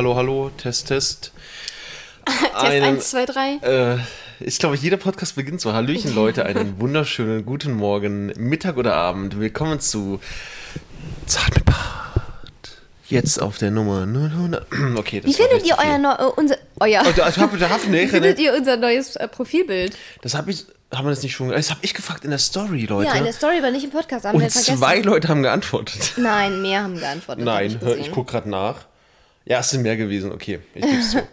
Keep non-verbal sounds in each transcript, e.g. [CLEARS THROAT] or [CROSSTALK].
Hallo, hallo, Test, Test. [LAUGHS] Test Einen- 1, 2, 3. Äh, ich glaube, jeder Podcast beginnt so. Hallöchen, Leute, einen [LAUGHS] wunderschönen guten Morgen, Mittag oder Abend. Willkommen zu Zart mit Bart. Jetzt auf der Nummer 000. [CLEARS THROAT] Okay, das Wie findet ihr euer, neu, unser, euer Oh, das hab- das hab [LAUGHS] ich Wie findet ihr unser neues äh, Profilbild? Das habe ich, haben wir das nicht schon, das habe ich gefragt in der Story, Leute. Ja, in der Story, aber nicht im Podcast. Haben wir Und vergessen. zwei Leute haben geantwortet. Nein, mehr haben geantwortet. Nein, ich, ich gucke gerade nach. Ja, es sind mehr gewesen, okay, ich zu.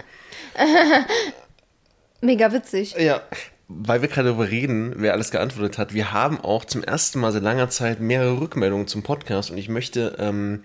[LAUGHS] Mega witzig. Ja, weil wir gerade darüber reden, wer alles geantwortet hat. Wir haben auch zum ersten Mal seit langer Zeit mehrere Rückmeldungen zum Podcast und ich möchte ähm,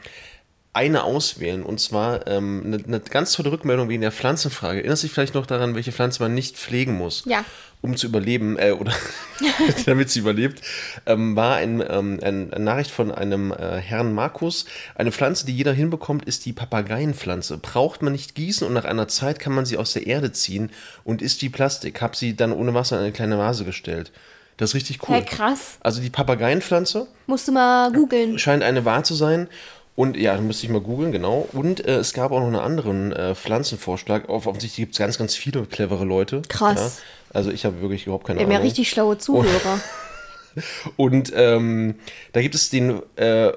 eine auswählen und zwar ähm, eine, eine ganz tolle Rückmeldung wegen der Pflanzenfrage. Erinnerst du dich vielleicht noch daran, welche Pflanze man nicht pflegen muss? Ja. Um zu überleben, äh, oder [LAUGHS] damit sie überlebt, ähm, war ein, ähm, ein, eine Nachricht von einem äh, Herrn Markus. Eine Pflanze, die jeder hinbekommt, ist die Papageienpflanze. Braucht man nicht gießen und nach einer Zeit kann man sie aus der Erde ziehen und ist wie Plastik. Hab sie dann ohne Wasser in eine kleine Vase gestellt. Das ist richtig cool. Hey, krass. Also die Papageienpflanze Musst du mal googeln. scheint eine wahr zu sein. Und ja, müsste ich mal googeln, genau. Und äh, es gab auch noch einen anderen äh, Pflanzenvorschlag. Offensichtlich gibt es ganz, ganz viele clevere Leute. Krass. Ja. Also ich habe wirklich überhaupt keine Wir haben ja Ahnung. richtig schlaue Zuhörer. [LAUGHS] Und ähm, da gibt es den, äh,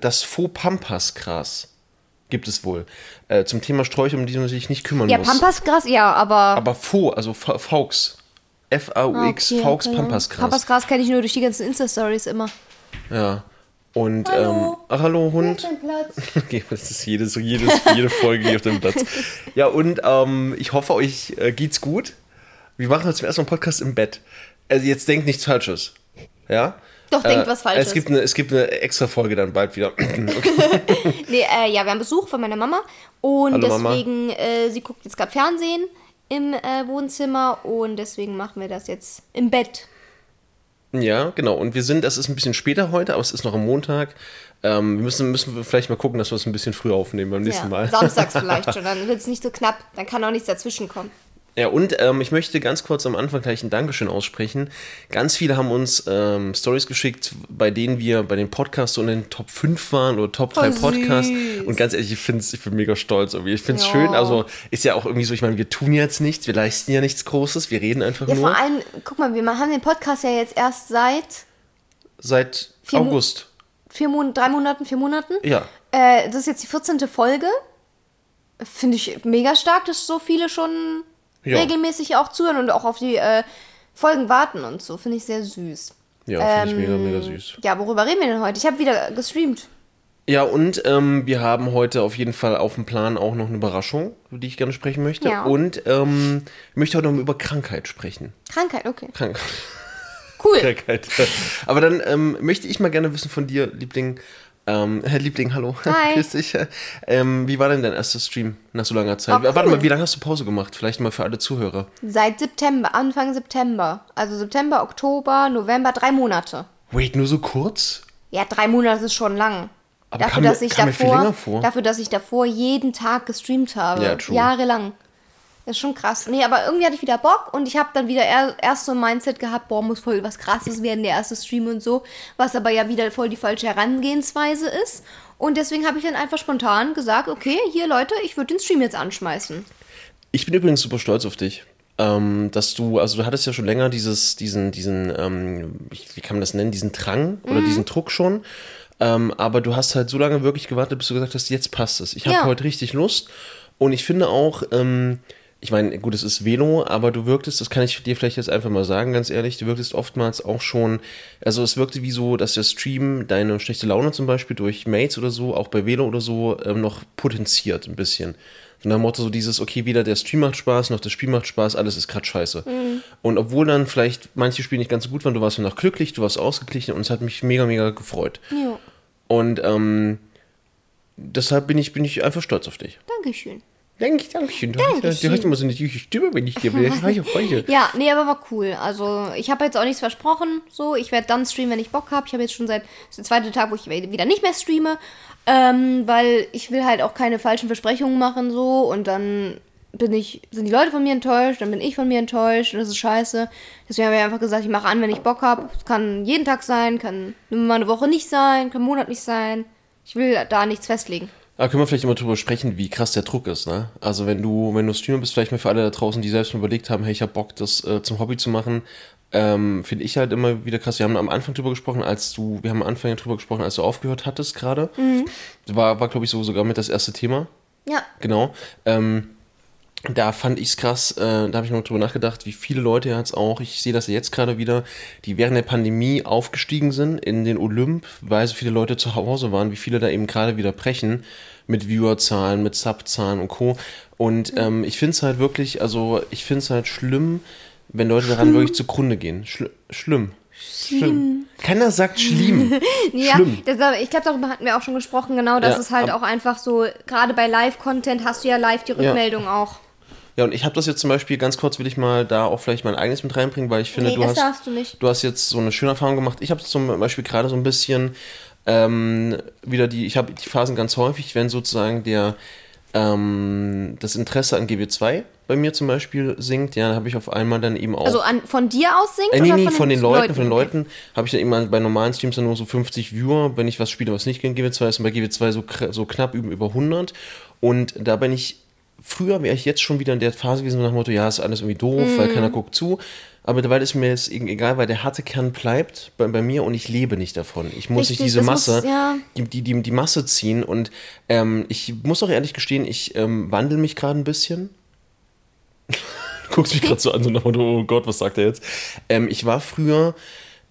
das Faux-Pampas-Gras. Gibt es wohl. Äh, zum Thema Sträucher, um die man sich nicht kümmern Ja, muss. Pampasgras, ja, aber. Aber Faux, also Fa- Faux. F-A-U-X, Okay, Faux Ahnung. Pampasgras. Pampasgras kenne ich nur durch die ganzen Insta-Stories immer. Ja. Und, Hallo. ähm, ach, hallo Hund. Platz? [LAUGHS] Okay, das ist jedes, jedes, jede Folge hier auf dem Platz. [LAUGHS] Ja, und ähm, ich hoffe, euch äh, geht's gut. Wir machen jetzt zum ersten Mal einen Podcast im Bett. Also jetzt denkt nichts Falsches. Ja? Doch, denkt was Falsches. Es gibt, eine, es gibt eine extra Folge dann bald wieder. [LAUGHS] [LAUGHS] Nee, äh, ja, wir haben Besuch von meiner Mama und Hallo, Mama. deswegen, äh, sie guckt jetzt gerade Fernsehen im äh, Wohnzimmer und deswegen machen wir das jetzt im Bett. Ja, genau. Und wir sind, das ist ein bisschen später heute, aber es ist noch am Montag. Ähm, wir müssen, müssen wir vielleicht mal gucken, dass wir es ein bisschen früher aufnehmen beim nächsten Ja, Mal. samstags [LAUGHS] vielleicht schon, dann wird es nicht so knapp, dann kann auch nichts dazwischen kommen. Ja, und ähm, ich möchte ganz kurz am Anfang gleich ein Dankeschön aussprechen. Ganz viele haben uns ähm, Stories geschickt, bei denen wir bei den Podcasts so in den Top 5 waren oder Top 3 Oh. Podcasts. Und ganz ehrlich, ich, find's, ich bin mega stolz irgendwie. Ich finde es Ja. schön. Also ist ja auch irgendwie so, ich meine, wir tun jetzt nichts, wir leisten ja nichts Großes, wir reden einfach Ja, nur vor allem, guck mal, wir haben den Podcast ja jetzt erst seit seit Vier Mo- August. vier Monaten, drei Monaten, vier Monaten. Ja. Äh, das ist jetzt die 14. Folge. Finde ich mega stark, dass so viele schon Ja. regelmäßig auch zuhören und auch auf die äh, Folgen warten und so. Finde ich sehr süß. Ja, finde ich Ähm, mega, mega süß. Ja, worüber reden wir denn heute? Ich habe wieder gestreamt. Ja, und ähm, wir haben heute auf jeden Fall auf dem Plan auch noch eine Überraschung, über die ich gerne sprechen möchte. Ja. Und ähm, ich möchte heute noch über Krankheit sprechen. Krankheit, okay. Krankheit. Cool. [LAUGHS] Krankheit. Aber dann ähm, möchte ich mal gerne wissen von dir, Liebling. Ähm, Herr Liebling, hallo. [LAUGHS] Hi. Grüß dich. Ähm, wie war denn dein erster Stream nach so langer Zeit? Ah, cool. Warte mal, wie lange hast du Pause gemacht? Vielleicht mal für alle Zuhörer. Seit September, Anfang September. Also September, Oktober, November, drei Monate. Wait, nur so kurz? Ja, drei Monate ist schon lang. Aber dafür, kam dass ich davor, dafür, dass ich davor jeden Tag gestreamt habe. Ja, true. Jahrelang. Das ist schon krass. Nee, aber irgendwie hatte ich wieder Bock und ich habe dann wieder er, erst so ein Mindset gehabt, boah, muss voll was krasses werden, der erste Stream und so. Was aber ja wieder voll die falsche Herangehensweise ist. Und deswegen habe ich dann einfach spontan gesagt, okay, hier Leute, ich würde den Stream jetzt anschmeißen. Ich bin übrigens super stolz auf dich. Ähm, dass du, also du hattest ja schon länger dieses, diesen, diesen, ähm, wie kann man das nennen, diesen Drang oder Mhm. diesen Druck schon. Ähm, aber du hast halt so lange wirklich gewartet, bis du gesagt hast, jetzt passt es. Ich habe Ja. heute richtig Lust. Und ich finde auch, ähm, ich meine, gut, es ist Velo, aber du wirktest, das kann ich dir vielleicht jetzt einfach mal sagen, ganz ehrlich, du wirktest oftmals auch schon, also es wirkte wie so, dass der Stream deine schlechte Laune zum Beispiel durch Mates oder so, auch bei Velo oder so, ähm, noch potenziert ein bisschen. Von dem Motto so dieses, okay, weder der Stream macht Spaß, noch das Spiel macht Spaß, alles ist gerade scheiße. Und obwohl dann vielleicht manche Spiele nicht ganz so gut waren, du warst noch glücklich, du warst ausgeglichen und es hat mich mega, mega gefreut. Jo, Und ähm, deshalb bin ich, bin ich einfach stolz auf dich. Dankeschön. Danke, Dankeschön. Du, hast- du Dankeschön. hast immer so eine süße Stimme, wenn ich dir will. Reiche Freude. Ja, nee, aber war cool. Also, ich habe jetzt auch nichts versprochen. So, ich werde dann streamen, wenn ich Bock habe. Ich habe jetzt schon seit das ist der zweite Tag, wo ich wieder nicht mehr streame, ähm, weil ich will halt auch keine falschen Versprechungen machen so und dann bin ich sind die Leute von mir enttäuscht, dann bin ich von mir enttäuscht und das ist scheiße. Deswegen habe ich einfach gesagt, ich mache an, wenn ich Bock habe. Es kann jeden Tag sein, kann mal eine Woche nicht sein, kann einen Monat nicht sein. Ich will da nichts festlegen. Aber können wir vielleicht immer drüber sprechen, wie krass der Druck ist, ne? Also wenn du, wenn du Streamer bist, vielleicht mal für alle da draußen, die selbst mal überlegt haben, hey, ich hab Bock, das äh, zum Hobby zu machen, ähm, finde ich halt immer wieder krass. Wir haben am Anfang drüber gesprochen, als du, wir haben am Anfang drüber gesprochen, als du aufgehört hattest gerade. War, war glaube ich, so sogar mit das erste Thema. Ja. Genau. Ähm, da fand ich es krass, äh, da habe ich noch drüber nachgedacht, wie viele Leute jetzt auch, ich sehe das ja jetzt gerade wieder, die während der Pandemie aufgestiegen sind in den Olymp, weil so viele Leute zu Hause waren, wie viele da eben gerade wieder brechen mit Viewerzahlen, mit Subzahlen und Co. Und ähm, ich finde es halt wirklich, also ich finde es halt schlimm, wenn Leute daran wirklich zugrunde gehen. Schli schlimm. Schlimm. Keiner sagt schlimm. [LAUGHS] Ja, Schlimm. das, ich glaube, darüber hatten wir auch schon gesprochen, genau, dass Ja, es halt auch einfach so, gerade bei Live-Content hast du ja live die Rückmeldung auch. Ja, und ich habe das jetzt zum Beispiel, ganz kurz will ich mal da auch vielleicht mein eigenes mit reinbringen, weil ich finde, Nee, du hast, darfst du nicht. du hast jetzt so eine schöne Erfahrung gemacht. Ich habe zum Beispiel gerade so ein bisschen ähm, wieder die, ich habe die Phasen ganz häufig, wenn sozusagen der ähm, das Interesse an GW2 bei mir zum Beispiel sinkt, ja, dann habe ich auf einmal dann eben auch. Also an, von dir aus singt Äh, nee, nee, von, von den Leuten, von den Okay. Leuten habe ich dann immer bei normalen Streams dann nur so 50 Viewer, wenn ich was spiele, was nicht gegen GW2 ist, und bei GW2 so, so knapp über, über 100. Und da bin ich, früher wäre ich jetzt schon wieder in der Phase gewesen, nach dem Motto, ja, ist alles irgendwie doof, weil Mhm. keiner guckt zu. Aber mittlerweile ist mir jetzt egal, weil der harte Kern bleibt bei, bei mir und ich lebe nicht davon. Ich muss Richtig, nicht diese das muss- Masse, ja. die, die, die, die Masse ziehen. Und ähm, ich muss auch ehrlich gestehen, ich ähm, wandle mich gerade ein bisschen [LAUGHS] guckst mich gerade so an, so nach dem Motto, oh Gott, was sagt er jetzt? Ähm, ich war früher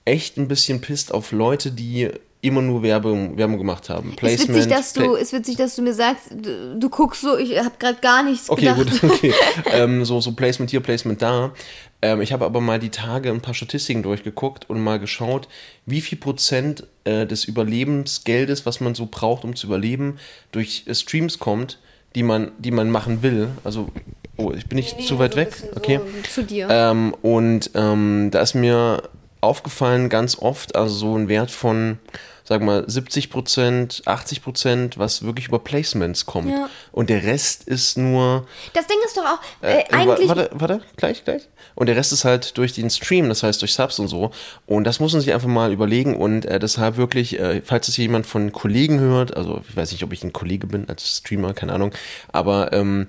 echt ein bisschen pisst auf Leute, die immer nur Werbung, Werbung gemacht haben. Ist witzig, dass du, ist witzig, dass du mir sagst, du, du guckst so, ich habe gerade gar nichts Okay, gedacht. gut, [LAUGHS] okay. [LAUGHS] ähm, so, so Placement hier, Placement da. Ähm, ich habe aber mal die Tage ein paar Statistiken durchgeguckt und mal geschaut, wie viel Prozent äh, des Überlebensgeldes, was man so braucht, um zu überleben, durch äh, Streams kommt, die man, die man machen will. Also, oh, ich bin nicht zu weit weg. Okay. zu dir. Ähm, und ähm, da ist mir aufgefallen ganz oft, also so ein Wert von, sag mal, 70 Prozent, 80 Prozent, was wirklich über Placements kommt. Ja. Und der Rest ist nur. das Ding ist doch auch, äh, Äh, eigentlich, Warte, warte, gleich, gleich. Und der Rest ist halt durch den Stream, das heißt durch Subs und so. Und das muss man sich einfach mal überlegen und äh, deshalb wirklich, äh, falls es jemand von Kollegen hört, also ich weiß nicht, ob ich ein Kollege bin als Streamer, keine Ahnung, aber ähm,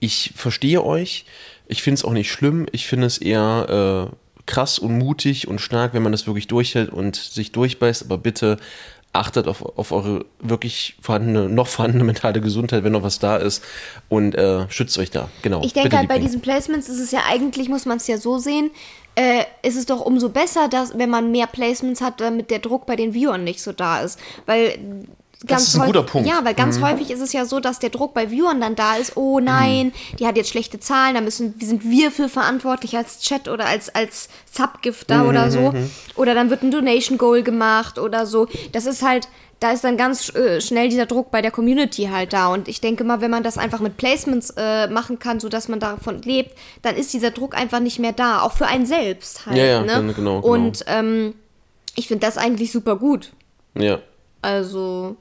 ich verstehe euch. Ich finde es auch nicht schlimm. Ich finde es eher äh, krass und mutig und stark, wenn man das wirklich durchhält und sich durchbeißt. Aber bitte achtet auf, auf eure wirklich vorhandene, noch vorhandene [LAUGHS] mentale Gesundheit, wenn noch was da ist. Und äh, schützt euch da. Genau. Ich denke halt bei diesen Placements ist es ja eigentlich, muss man es ja so sehen, äh, ist es doch umso besser, dass, wenn man mehr Placements hat, damit der Druck bei den Viewern nicht so da ist. Weil ganz ist ein häufig- guter Punkt. Mhm. Ja, weil ganz häufig ist es ja so, dass der Druck bei Viewern dann da ist, oh nein, die hat jetzt schlechte Zahlen, da müssen, sind wir für verantwortlich als Chat oder als, als Subgifter Mhm, oder so. Oder dann wird ein Donation Goal gemacht oder so. Das ist halt, da ist dann ganz äh, schnell dieser Druck bei der Community halt da. Und ich denke mal, wenn man das einfach mit Placements äh, machen kann, sodass man davon lebt, dann ist dieser Druck einfach nicht mehr da. Auch für einen selbst halt. Ja, ja, ne? genau, genau. Und ähm, ich finde das eigentlich super gut. Ja. Also,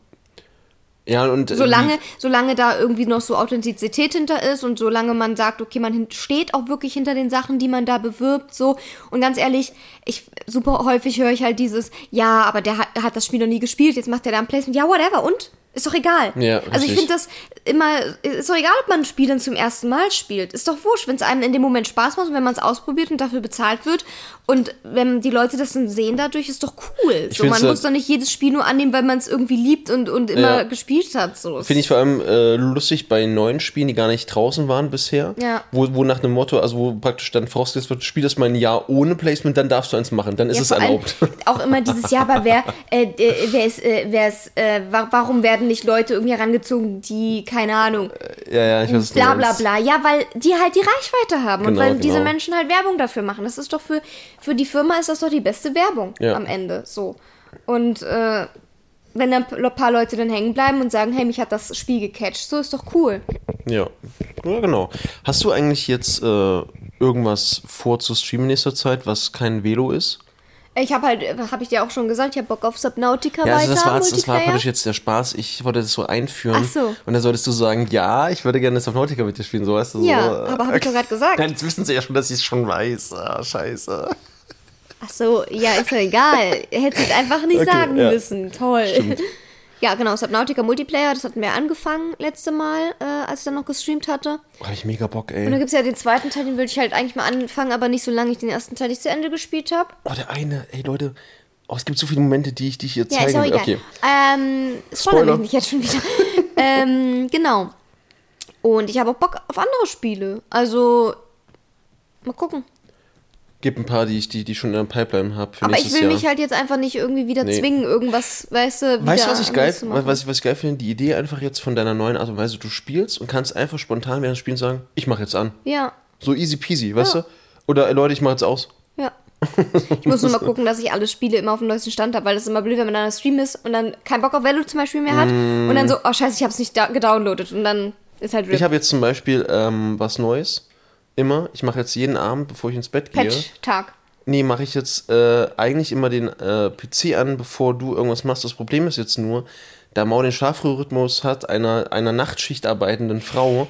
Ja, und. äh, solange, solange da irgendwie noch so Authentizität hinter ist und solange man sagt, okay, man steht auch wirklich hinter den Sachen, die man da bewirbt, so. Und ganz ehrlich, ich, super häufig höre ich halt dieses, ja, aber der hat, hat das Spiel noch nie gespielt, jetzt macht er da ein Placement. Ja, whatever, und? Ist doch egal. Ja, also ich finde das immer, ist doch egal, ob man ein Spiel dann zum ersten Mal spielt. Ist doch wurscht, wenn es einem in dem Moment Spaß macht und wenn man es ausprobiert und dafür bezahlt wird und wenn die Leute das dann sehen dadurch, ist doch cool. Ich So, man äh, muss doch nicht jedes Spiel nur annehmen, weil man es irgendwie liebt und, und immer Ja. gespielt hat. So. Finde ich vor allem äh, lustig bei neuen Spielen, die gar nicht draußen waren bisher. Ja. Wo, wo nach einem Motto, also wo praktisch dann vorausgesetzt wird, spiel das mal ein Jahr ohne Placement, dann darfst du eins machen, dann ist es erlaubt. Auch immer dieses Jahr, aber wer, äh, äh, wer ist, äh, wer ist, äh, wa warum werden nicht Leute irgendwie herangezogen, die, keine Ahnung, ja, ja, ich weiß, bla bla bla. Ja, weil die halt die Reichweite haben und Genau, weil diese genau. Menschen halt Werbung dafür machen. Das ist doch für, für die Firma ist das doch die beste Werbung Ja. am Ende. So. Und äh, wenn dann ein paar Leute dann hängen bleiben und sagen, hey, mich hat das Spiel gecatcht, so ist doch cool. Ja. ja, genau. Hast du eigentlich jetzt äh, irgendwas vor zu streamen in nächster Zeit, was kein Velo ist? Ich habe halt, habe ich dir auch schon gesagt, ich habe Bock auf Subnautica Ja, weiter, also das war, das war praktisch jetzt der Spaß. Ich wollte das so einführen. Ach so. Und dann solltest du sagen, ja, ich würde gerne Subnautica mit dir spielen, so weißt du. Ja, so, aber hab ich doch gerade gesagt. Jetzt wissen sie ja schon, dass ich es schon weiß. Ah, scheiße. Ach so, ja, ist ja egal. Hättest es einfach nicht Okay, sagen ja. müssen. Toll. Ja, genau, Subnautica Multiplayer, das hatten wir angefangen letzte Mal, äh, als ich dann noch gestreamt hatte. Hab ich mega Bock, Und dann ey. gibt es ja den zweiten Teil, den würde ich halt eigentlich mal anfangen, aber nicht so lange ich den ersten Teil nicht zu Ende gespielt habe. Oh, der eine, ey Leute. Oh, es gibt so viele Momente, die ich, die ich hier Ja, zeigen ist auch egal. Okay. Ähm, spoiler mich nicht jetzt schon wieder. [LAUGHS] ähm, genau. Und ich habe auch Bock auf andere Spiele. Also, mal gucken. Gibt ein paar, die ich, die, die schon in der Pipeline habe Aber ich will Jahr. mich halt jetzt einfach nicht irgendwie wieder Nee. zwingen, irgendwas, weißt du, Weißt du, was ich geil, was ich, was ich geil finde? Die Idee einfach jetzt von deiner neuen Art und Weise, du spielst und kannst einfach spontan während des Spielens sagen, ich mache jetzt an. Ja, So easy peasy, weißt Ja. du? Oder Leute, ich mache jetzt aus. ja. Ich muss nur mal gucken, dass ich alle Spiele immer auf dem neuesten Stand habe, weil das ist immer blöd, wenn man an einem Stream ist und dann keinen Bock auf Velo zum Beispiel mehr hat und dann so, oh scheiße, ich habe es nicht gedownloadet und dann ist halt Ich RIP. habe jetzt zum Beispiel ähm, was Neues. Immer. Ich mache jetzt jeden Abend, bevor ich ins Bett gehe. Patch-Tag. Nee, mache ich jetzt äh, eigentlich immer den äh, PC an, bevor du irgendwas machst. Das Problem ist jetzt nur, da Mau den Schlafrhythmus hat, einer, einer Nachtschicht arbeitenden Frau,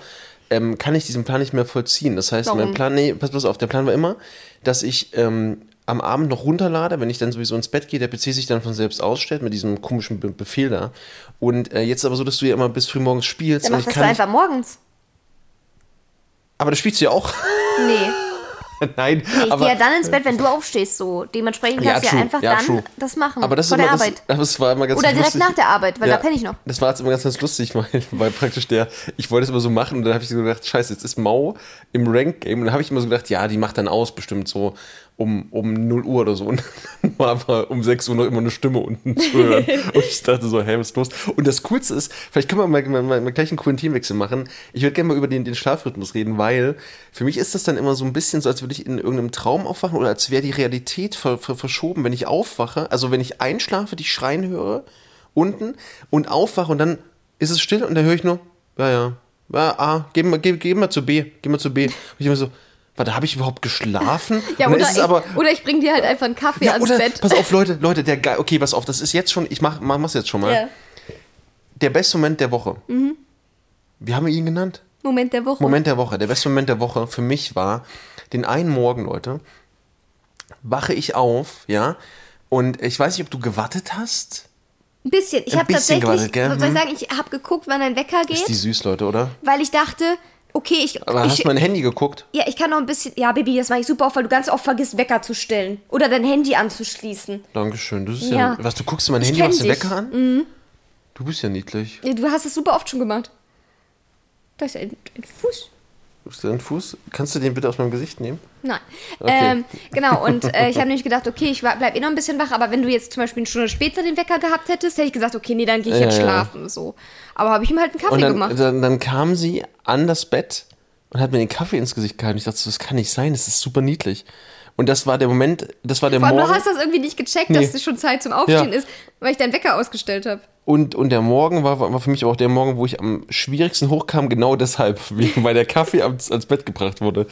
ähm, kann ich diesen Plan nicht mehr vollziehen. Das heißt, Warum? mein Plan, nee, pass bloß auf, der Plan war immer, dass ich ähm, am Abend noch runterlade, wenn ich dann sowieso ins Bett gehe, der PC sich dann von selbst ausstellt mit diesem komischen Be Befehl da. Und äh, jetzt aber so, dass du ja immer bis früh morgens spielst. Dann und mach ich das kann doch nicht, einfach morgens. Aber das spielst du ja auch. Nee. [LAUGHS] Nein, Ich aber gehe ja dann ins Bett, wenn du aufstehst, so. Dementsprechend Ja, kannst du true. ja einfach Ja, dann true. das machen. Aber das ist vor immer, der das, Arbeit. [LAUGHS] das war immer ganz Oder direkt lustig. nach der Arbeit, weil da penne ich noch. Das war jetzt immer ganz, ganz lustig, [LAUGHS] weil, weil praktisch der, ich wollte es immer so machen und dann habe ich so gedacht, scheiße, jetzt ist Mau im Rank-Game und dann habe ich immer so gedacht, ja, die macht dann aus, bestimmt so um, um 0 Uhr oder so und dann war aber um 6 Uhr noch immer eine Stimme unten zu hören [LAUGHS] und ich dachte so, hey, was ist los? Und das Coolste ist, vielleicht können wir mal, mal, mal, gleich einen coolen Teamwechsel machen. Ich würde gerne mal über den, den Schlafrhythmus reden, weil für mich ist das dann immer so ein bisschen so, als würde ich in irgendeinem Traum aufwachen oder als wäre die Realität ver, ver, verschoben, wenn ich aufwache, also wenn ich einschlafe, dich schreien höre unten und aufwache und dann ist es still und dann höre ich nur, ja, ja, ja, A, geh mal, geh, geh mal zu B, geh mal zu B. Und ich immer so, warte, habe ich überhaupt geschlafen? Ja, oder ich, aber, oder ich bring dir halt einfach einen Kaffee ja, ans oder, Bett. pass auf, Leute, Leute, der geil, okay, pass auf, das ist jetzt schon, ich mach, mach mach's jetzt schon mal. Ja. Der beste Moment der Woche. Mhm. Wie haben wir ihn genannt? Moment der Woche. Moment der Woche. Der beste Moment der Woche für mich war, den einen Morgen, Leute, wache ich auf, ja, und ich weiß nicht, ob du gewartet hast. Ein bisschen. Ich Ein habe tatsächlich, gewartet, gell? soll ich Hm. sagen, ich habe geguckt, wann dein Wecker Ist die geht, süß, Leute, oder? weil ich dachte, okay, ich, Aber hast ich du mein Handy geguckt? ja, ich kann noch ein bisschen, ja, Baby, das mache ich super oft, weil du ganz oft vergisst, Wecker zu stellen oder dein Handy anzuschließen. Dankeschön. Das ist ja. Ja. was, du guckst in mein Ich Handy, machst den. Mhm. Wecker an? Du bist ja niedlich. Ja, Du hast es super oft schon gemacht. Da ist ein, ein Fuß. Ist dein Fuß? Kannst du den bitte aus meinem Gesicht nehmen? Nein. Okay. Ähm, genau, und äh, ich [LAUGHS] habe nämlich gedacht, okay, ich bleib eh noch ein bisschen wach, aber wenn du jetzt zum Beispiel eine Stunde später den Wecker gehabt hättest, hätte ich gesagt, okay, nee, dann gehe ich jetzt Ja, ja. schlafen. So. Aber habe ich ihm halt einen Kaffee Und dann, gemacht. dann, dann kam sie an das Bett und hat mir den Kaffee ins Gesicht gehalten. Ich dachte, so, das kann nicht sein, das ist super niedlich. Und das war der Moment, das war der Vor allem, Morgen. du hast das irgendwie nicht gecheckt, Nee. dass es schon Zeit zum Aufstehen Ja. ist, weil ich deinen Wecker ausgestellt habe. Und, und der Morgen war, war für mich auch der Morgen, wo ich am schwierigsten hochkam, genau deshalb, [LAUGHS] weil der Kaffee ans, ans Bett gebracht wurde.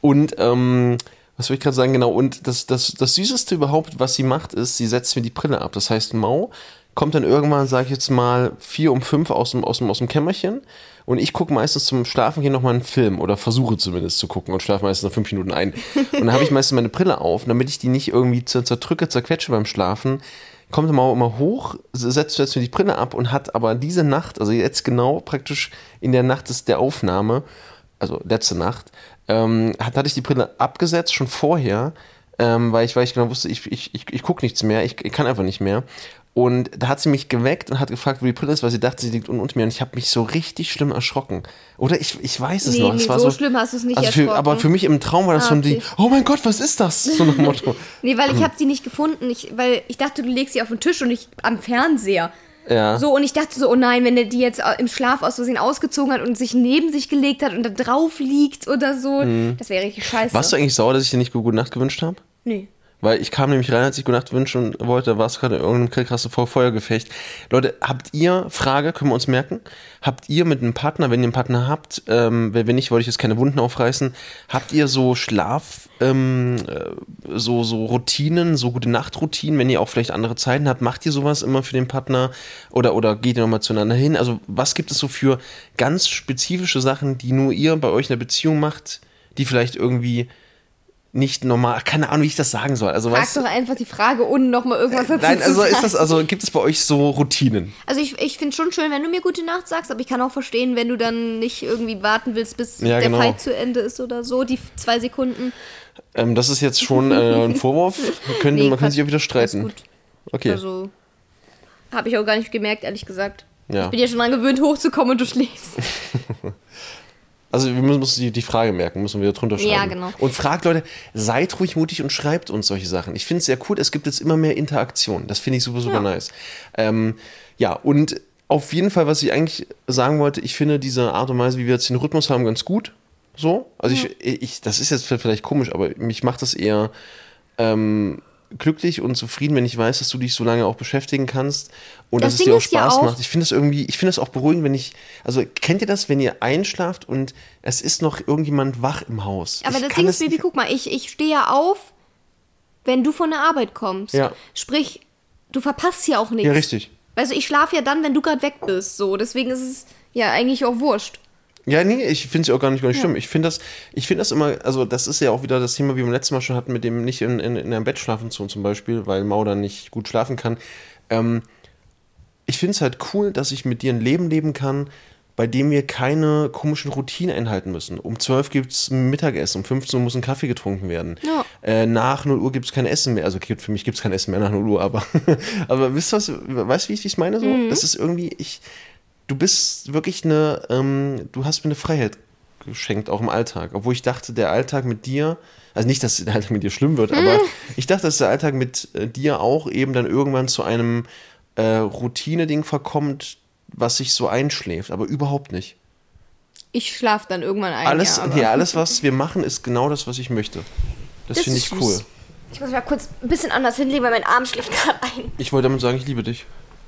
Und ähm, was will ich gerade sagen, genau, und das, das, das Süßeste überhaupt, was sie macht, ist, sie setzt mir die Brille ab. Das heißt, Mau kommt dann irgendwann, sage ich jetzt mal, vier um fünf aus dem, aus dem, aus dem Kämmerchen. Und ich gucke meistens zum Schlafen gehen nochmal einen Film oder versuche zumindest zu gucken und schlafe meistens nach fünf Minuten ein. [LAUGHS] Und dann habe ich meistens meine Brille auf, damit ich die nicht irgendwie zer- zerdrücke, zerquetsche beim Schlafen, kommt immer, immer hoch, setzt, setzt mir die Brille ab und hat aber diese Nacht, also jetzt genau praktisch in der Nacht des, der Aufnahme, also letzte Nacht, ähm, hat, hatte ich die Brille abgesetzt, schon vorher, ähm, weil, ich, weil ich genau wusste, ich, ich, ich, ich gucke nichts mehr, ich, ich kann einfach nicht mehr. Und da hat sie mich geweckt und hat gefragt, wo die Brille ist, weil sie dachte, sie liegt unten unter mir. Und ich habe mich so richtig schlimm erschrocken. Oder ich, ich weiß es Nee, noch. nee, es war so so schlimm hast du es nicht also für, erschrocken. Aber für mich im Traum war das Ah, so ein okay. Ding, oh mein Gott, was ist das? So dem Motto. [LAUGHS] Nee, weil ich Hm. habe sie nicht gefunden, ich, weil ich dachte, du legst sie auf den Tisch und ich am Fernseher. Ja. So, und ich dachte so, oh nein, wenn er die jetzt im Schlaf aus Versehen ausgezogen hat und sich neben sich gelegt hat und da drauf liegt oder so, das wäre richtig scheiße. Warst du eigentlich sauer, dass ich dir nicht gute Nacht gewünscht habe? Nee. Weil ich kam nämlich rein, als ich gute Nacht wünschen wollte, warst du gerade in irgendeinem Feuergefecht. Leute, habt ihr, Frage, können wir uns merken, habt ihr mit einem Partner, wenn ihr einen Partner habt, ähm, wenn wenn nicht, wollte ich jetzt keine Wunden aufreißen, habt ihr so Schlaf, ähm, äh, so, so Routinen, so gute Nachtroutinen, wenn ihr auch vielleicht andere Zeiten habt, macht ihr sowas immer für den Partner oder, oder geht ihr nochmal zueinander hin? Also was gibt es so für ganz spezifische Sachen, die nur ihr bei euch in der Beziehung macht, die vielleicht irgendwie nicht normal, keine Ahnung, wie ich das sagen soll. Also, Frag weißt doch einfach die Frage, ohne nochmal irgendwas dazu Nein, zu also ist das, also gibt es bei euch so Routinen? Also ich, ich finde schon schön, wenn du mir gute Nacht sagst, aber ich kann auch verstehen, wenn du dann nicht irgendwie warten willst, bis Ja, der genau. Fight zu Ende ist oder so, die zwei Sekunden. Ähm, das ist jetzt schon äh, ein Vorwurf. Können, Nee, man kann sich auch wieder streiten. Gut. Okay. Also habe ich auch gar nicht gemerkt, ehrlich gesagt. Ja. Ich bin ja schon dran gewöhnt, hochzukommen und du schläfst. [LAUGHS] Also wir müssen uns die, die Frage merken, müssen wir drunter schreiben. Ja, genau. Und fragt Leute, seid ruhig mutig und schreibt uns solche Sachen. Ich finde es sehr cool, es gibt jetzt immer mehr Interaktion. Das finde ich super, super Ja. nice. Ähm, ja, und auf jeden Fall, was ich eigentlich sagen wollte, ich finde diese Art und Weise, wie wir jetzt den Rhythmus haben, ganz gut. So. Also ich, ich, das ist jetzt vielleicht komisch, aber mich macht das eher ähm, glücklich und zufrieden, wenn ich weiß, dass du dich so lange auch beschäftigen kannst und Das dass es Ding dir auch Spaß auch- macht. Ich finde das irgendwie, ich finde das auch beruhigend, wenn ich, also kennt ihr das, wenn ihr einschlaft und es ist noch irgendjemand wach im Haus? Aber ich das Ding ist, Baby, guck mal, ich, ich stehe ja auf, wenn du von der Arbeit kommst. Ja. Sprich, du verpasst ja auch nichts. Ja, richtig. Also ich schlafe ja dann, wenn du gerade weg bist. So, deswegen ist es ja eigentlich auch wurscht. Ja, nee, ich finde es ja auch gar nicht, gar nicht schlimm. Ich finde das, ich finde das immer, also das ist ja auch wieder das Thema, wie wir beim letzten Mal schon hatten, mit dem nicht in, in, in einem Bett schlafen zu zum Beispiel, weil Mau dann nicht gut schlafen kann. Ähm, ich finde es halt cool, dass ich mit dir ein Leben leben kann, bei dem wir keine komischen Routinen einhalten müssen. Um 12 gibt es Mittagessen, um 15 Uhr muss ein Kaffee getrunken werden. Ja. Äh, nach 0 Uhr gibt es kein Essen mehr. Also für mich gibt es kein Essen mehr nach 0 Uhr, aber, [LAUGHS] aber wisst ihr was, weißt du, wie ich es meine? So? Das ist irgendwie, ich, du bist wirklich eine, ähm, du hast mir eine Freiheit geschenkt, auch im Alltag. Obwohl ich dachte, der Alltag mit dir, also nicht, dass der Alltag mit dir schlimm wird, aber [LAUGHS] ich dachte, dass der Alltag mit äh, dir auch eben dann irgendwann zu einem äh, Routine-Ding verkommt, was sich so einschläft, aber überhaupt nicht. Ich schlafe dann irgendwann ein. Alles, ja, ja, alles, [LAUGHS] was wir machen, ist genau das, was ich möchte. Das, Das finde ich cool. Ich muss mal kurz ein bisschen anders hinlegen, weil mein Arm schläft gerade ein. Ich wollte damit sagen, ich liebe dich.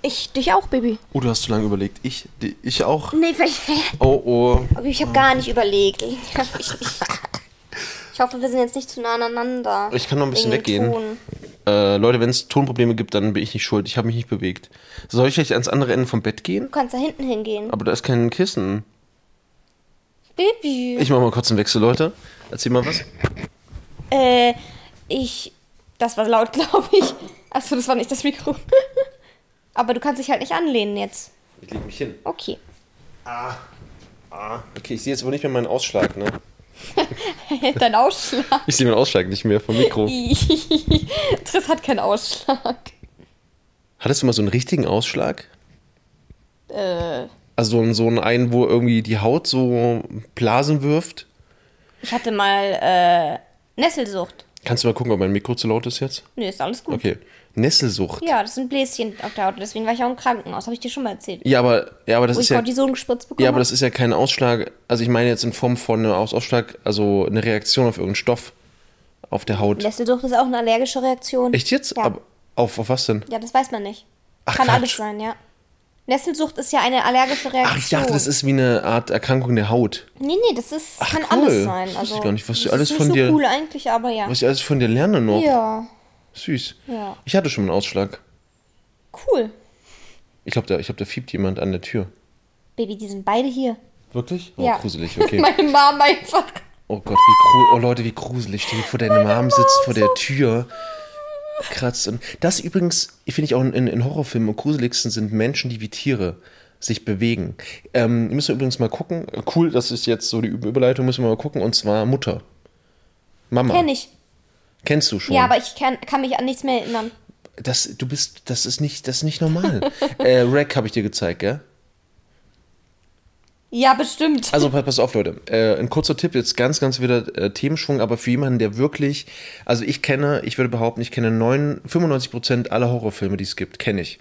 Ich, dich auch, Baby. Oh, du hast zu lange überlegt. Ich, die- ich auch. Nee, vielleicht. Oh, oh. Aber ich habe gar nicht überlegt. Ich, ich, ich, ich hoffe, wir sind jetzt nicht zu nah aneinander. Ich kann noch ein bisschen weggehen. Äh, Leute, wenn es Tonprobleme gibt, dann bin ich nicht schuld. Ich habe mich nicht bewegt. Soll ich vielleicht ans andere Ende vom Bett gehen? Du kannst da hinten hingehen. Aber da ist kein Kissen. Baby. Ich mache mal kurz einen Wechsel, Leute. Erzähl mal was. Äh, ich. Das war laut, [LAUGHS] glaube ich. Achso, das war nicht das Mikro. Aber du kannst dich halt nicht anlehnen jetzt. Ich leg mich hin. Okay. Ah, okay, ich sehe jetzt aber nicht mehr meinen Ausschlag, ne? [LAUGHS] Dein Ausschlag. Ich sehe meinen Ausschlag nicht mehr vom Mikro. [LAUGHS] Triss hat keinen Ausschlag. Hattest du mal so einen richtigen Ausschlag? Äh, Also so einen, einen, wo irgendwie die Haut so Blasen wirft? ich hatte mal äh, Nesselsucht. Kannst du mal gucken, ob mein Mikro zu laut ist jetzt? Nö, ist alles gut. Okay. Nesselsucht. Ja, das sind Bläschen auf der Haut. Deswegen war ich auch im Krankenhaus. Habe ich dir schon mal erzählt. Ja, aber, ja, aber das Wo ist ich ja. Cortison gespritzt bekommen Ja, aber das ist ja kein Ausschlag. Also ich meine jetzt in Form von einem Aus Ausschlag, also eine Reaktion auf irgendeinen Stoff auf der Haut. Nesselsucht ist auch eine allergische Reaktion. Echt jetzt? Ja. Aber auf, auf was denn? Ja, das weiß man nicht. Ach, Kann Quatsch. alles sein, ja. Nesselsucht ist ja eine allergische Reaktion. Ach, ich dachte, das ist wie eine Art Erkrankung der Haut. Nee, nee, das ist, Ach, kann cool. alles sein. Das Also, wusste ich gar nicht, was das du alles ist von nicht dir- so cool eigentlich, aber ja. Was ich alles von dir lerne noch. Ja, Süß. Ja. Ich hatte schon einen Ausschlag. cool. Ich glaube, da, ich glaub, da fiebt jemand an der Tür. Baby, die sind beide hier. Wirklich? Oh, ja. gruselig, okay. [LAUGHS] Meine Mom einfach. Oh Gott, wie gruselig. Oh Leute, wie gruselig. Stell dir vor, deine Mom sitzt vor der Tür, kratzt. Und das übrigens, finde ich auch in, in Horrorfilmen am gruseligsten sind Menschen, die wie Tiere sich bewegen. Ähm, müssen wir übrigens mal gucken. Cool, das ist jetzt so die Über- Überleitung, müssen wir mal gucken. Und zwar Mutter. Mama. Kenn ich. Kennst du schon? Ja, aber ich kann, kann mich an nichts mehr erinnern. das, du bist, das ist nicht, das ist nicht normal. [LAUGHS] äh, Rack habe ich dir gezeigt, gell? Ja, bestimmt. Also [LAUGHS] pa- pass auf, Leute. Äh, ein kurzer Tipp, jetzt ganz, ganz wieder äh, Themenschwung, aber für jemanden, der wirklich, also ich kenne, ich würde behaupten, ich kenne 9, 95% aller Horrorfilme, die es gibt, kenne ich.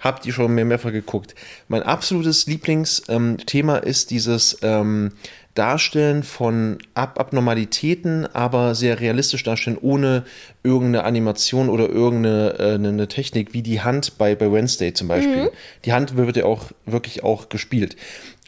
Habt ihr schon mehr, mehrfach geguckt. Mein absolutes Lieblingsthema ist dieses ähm, Darstellen von Ab Abnormalitäten, aber sehr realistisch darstellen, ohne irgendeine Animation oder irgendeine äh, eine, eine Technik, wie die Hand bei, bei Wednesday zum Beispiel. Die Hand wird ja auch wirklich auch gespielt.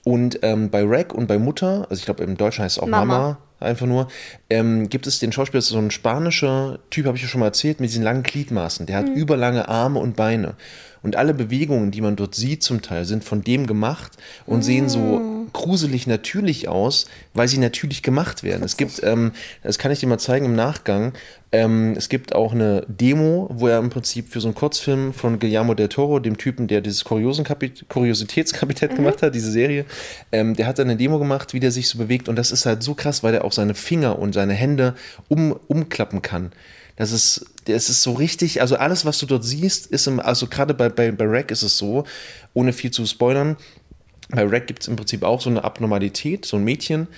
Und ähm, bei Rack und bei Mutter, also ich glaube im Deutschen heißt es auch Mama, Mama. einfach nur, ähm, gibt es den Schauspieler, das ist so ein spanischer Typ, habe ich ja schon mal erzählt, mit diesen langen Gliedmaßen. Der hat überlange Arme und Beine. Und alle Bewegungen, die man dort sieht zum Teil, sind von dem gemacht und sehen so gruselig natürlich aus, weil sie natürlich gemacht werden. Es gibt, ähm, das kann ich dir mal zeigen im Nachgang, ähm, es gibt auch eine Demo, wo er im Prinzip für so einen Kurzfilm von Guillermo del Toro, dem Typen, der dieses Kuriosenkapit Kuriositätskapitän [LAUGHS] gemacht hat, diese Serie, ähm, der hat dann eine Demo gemacht, wie der sich so bewegt und das ist halt so krass, weil er auch seine Finger und seine Hände um, umklappen kann. Das ist, das ist so richtig, also alles, was du dort siehst, ist im, also gerade bei, bei, bei Rack ist es so, ohne viel zu spoilern, bei Rack gibt es im Prinzip auch so eine Abnormalität, so ein Mädchen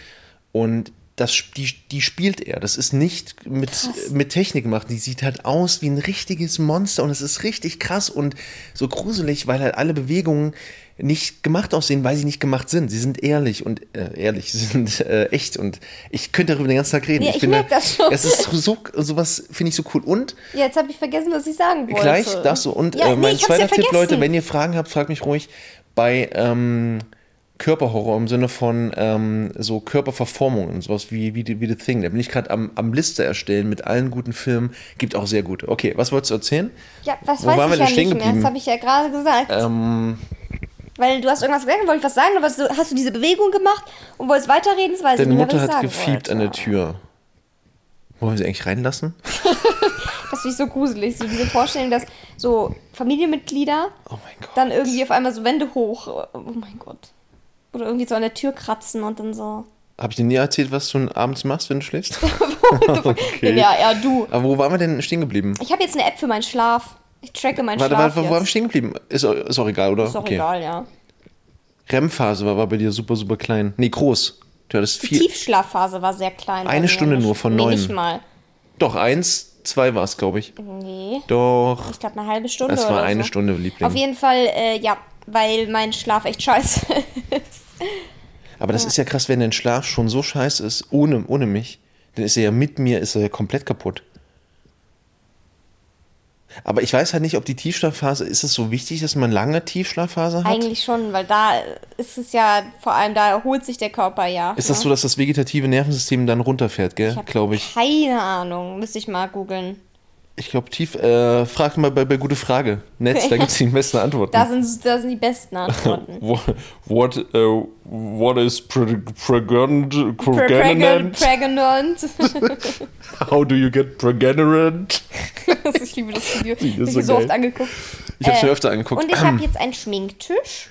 und das, die, die spielt er. Das ist nicht mit, mit Technik gemacht. Die sieht halt aus wie ein richtiges Monster und es ist richtig krass und so gruselig, weil halt alle Bewegungen nicht gemacht aussehen, weil sie nicht gemacht sind. Sie sind ehrlich und äh, ehrlich, sie sind äh, echt und ich könnte darüber den ganzen Tag reden. Ja, ich finde, merk das schon. Es ist so, sowas finde ich so cool und Ja, jetzt habe ich vergessen, was ich sagen wollte. Gleich darfst du. Und Ja, äh, nee, mein ich hab's zweiter ja Tipp. Leute, wenn ihr Fragen habt, fragt mich ruhig bei ähm, Körperhorror im Sinne von ähm, so Körperverformungen, sowas wie, wie, wie The Thing. Da bin ich gerade am, am Liste erstellen mit allen guten Filmen. Gibt auch sehr gute. Okay, was wolltest du erzählen? Ja, was Wo weiß waren wir ich denn ja stehen nicht mehr. geblieben? Das habe ich ja gerade gesagt. Ähm, Weil du hast irgendwas gesagt, wollte ich was sagen, aber so, hast du diese Bewegung gemacht und wolltest weiterreden, das weiß deine ich nicht mehr, Mutter was ich hat sagen gefiebt wollte. an der Tür. Wollen wir sie eigentlich reinlassen? [LAUGHS] Das finde ich so gruselig, so diese Vorstellung, dass so Familienmitglieder Oh mein Gott. dann irgendwie auf einmal so Wände hoch, oh mein Gott. Oder irgendwie so an der Tür kratzen und dann so. Habe ich dir nie erzählt, was du abends machst, wenn du schläfst? [LAUGHS] [LAUGHS] Ja, ja, du. Aber wo waren wir denn stehen geblieben? Ich habe jetzt eine App für meinen Schlaf. Ich tracke meinen Warte, Schlaf warte, wo waren wir stehen geblieben? Ist, auch- ist auch egal, oder? Ist doch egal, ja. REM-Phase war, war bei dir super, super klein. Nee, groß. Du hattest Die vier. Tiefschlafphase war sehr klein. Eine. Stunde nur von nee, neun. nicht mal. Doch, eins, zwei war es, glaube ich. Nee, Doch. ich glaube eine halbe Stunde Es war oder eine so. Stunde, Liebling. Auf jeden Fall, äh, ja, weil mein Schlaf echt scheiße [LAUGHS] ist. Aber das ist ja krass, wenn dein Schlaf schon so scheiße ist, ohne, ohne mich, dann ist er ja mit mir, ist er ja komplett kaputt. Aber ich weiß halt nicht, ob die Tiefschlafphase, ist es so wichtig, dass man lange Tiefschlafphase hat? Eigentlich schon, weil da ist es ja, vor allem da erholt sich der Körper ja. ist das ne? so, dass das vegetative Nervensystem dann runterfährt, gell? hab Glaube ich. Keine Ahnung, müsste ich mal googeln. Ich glaube, tief, äh, frag mal bei, bei Gute Frage. Netz, da [LAUGHS] gibt es die besten Antworten. Da sind, da sind die besten Antworten. [LAUGHS] What, uh, what is pre- pregnant? Pregnant. Pregnant. [LAUGHS] How do you get pregnant? ich liebe das Video. Ich habe so so oft angeguckt. Ich habe Äh, schon öfter angeguckt. Und ich habe [CLEARS THROAT] jetzt einen Schminktisch.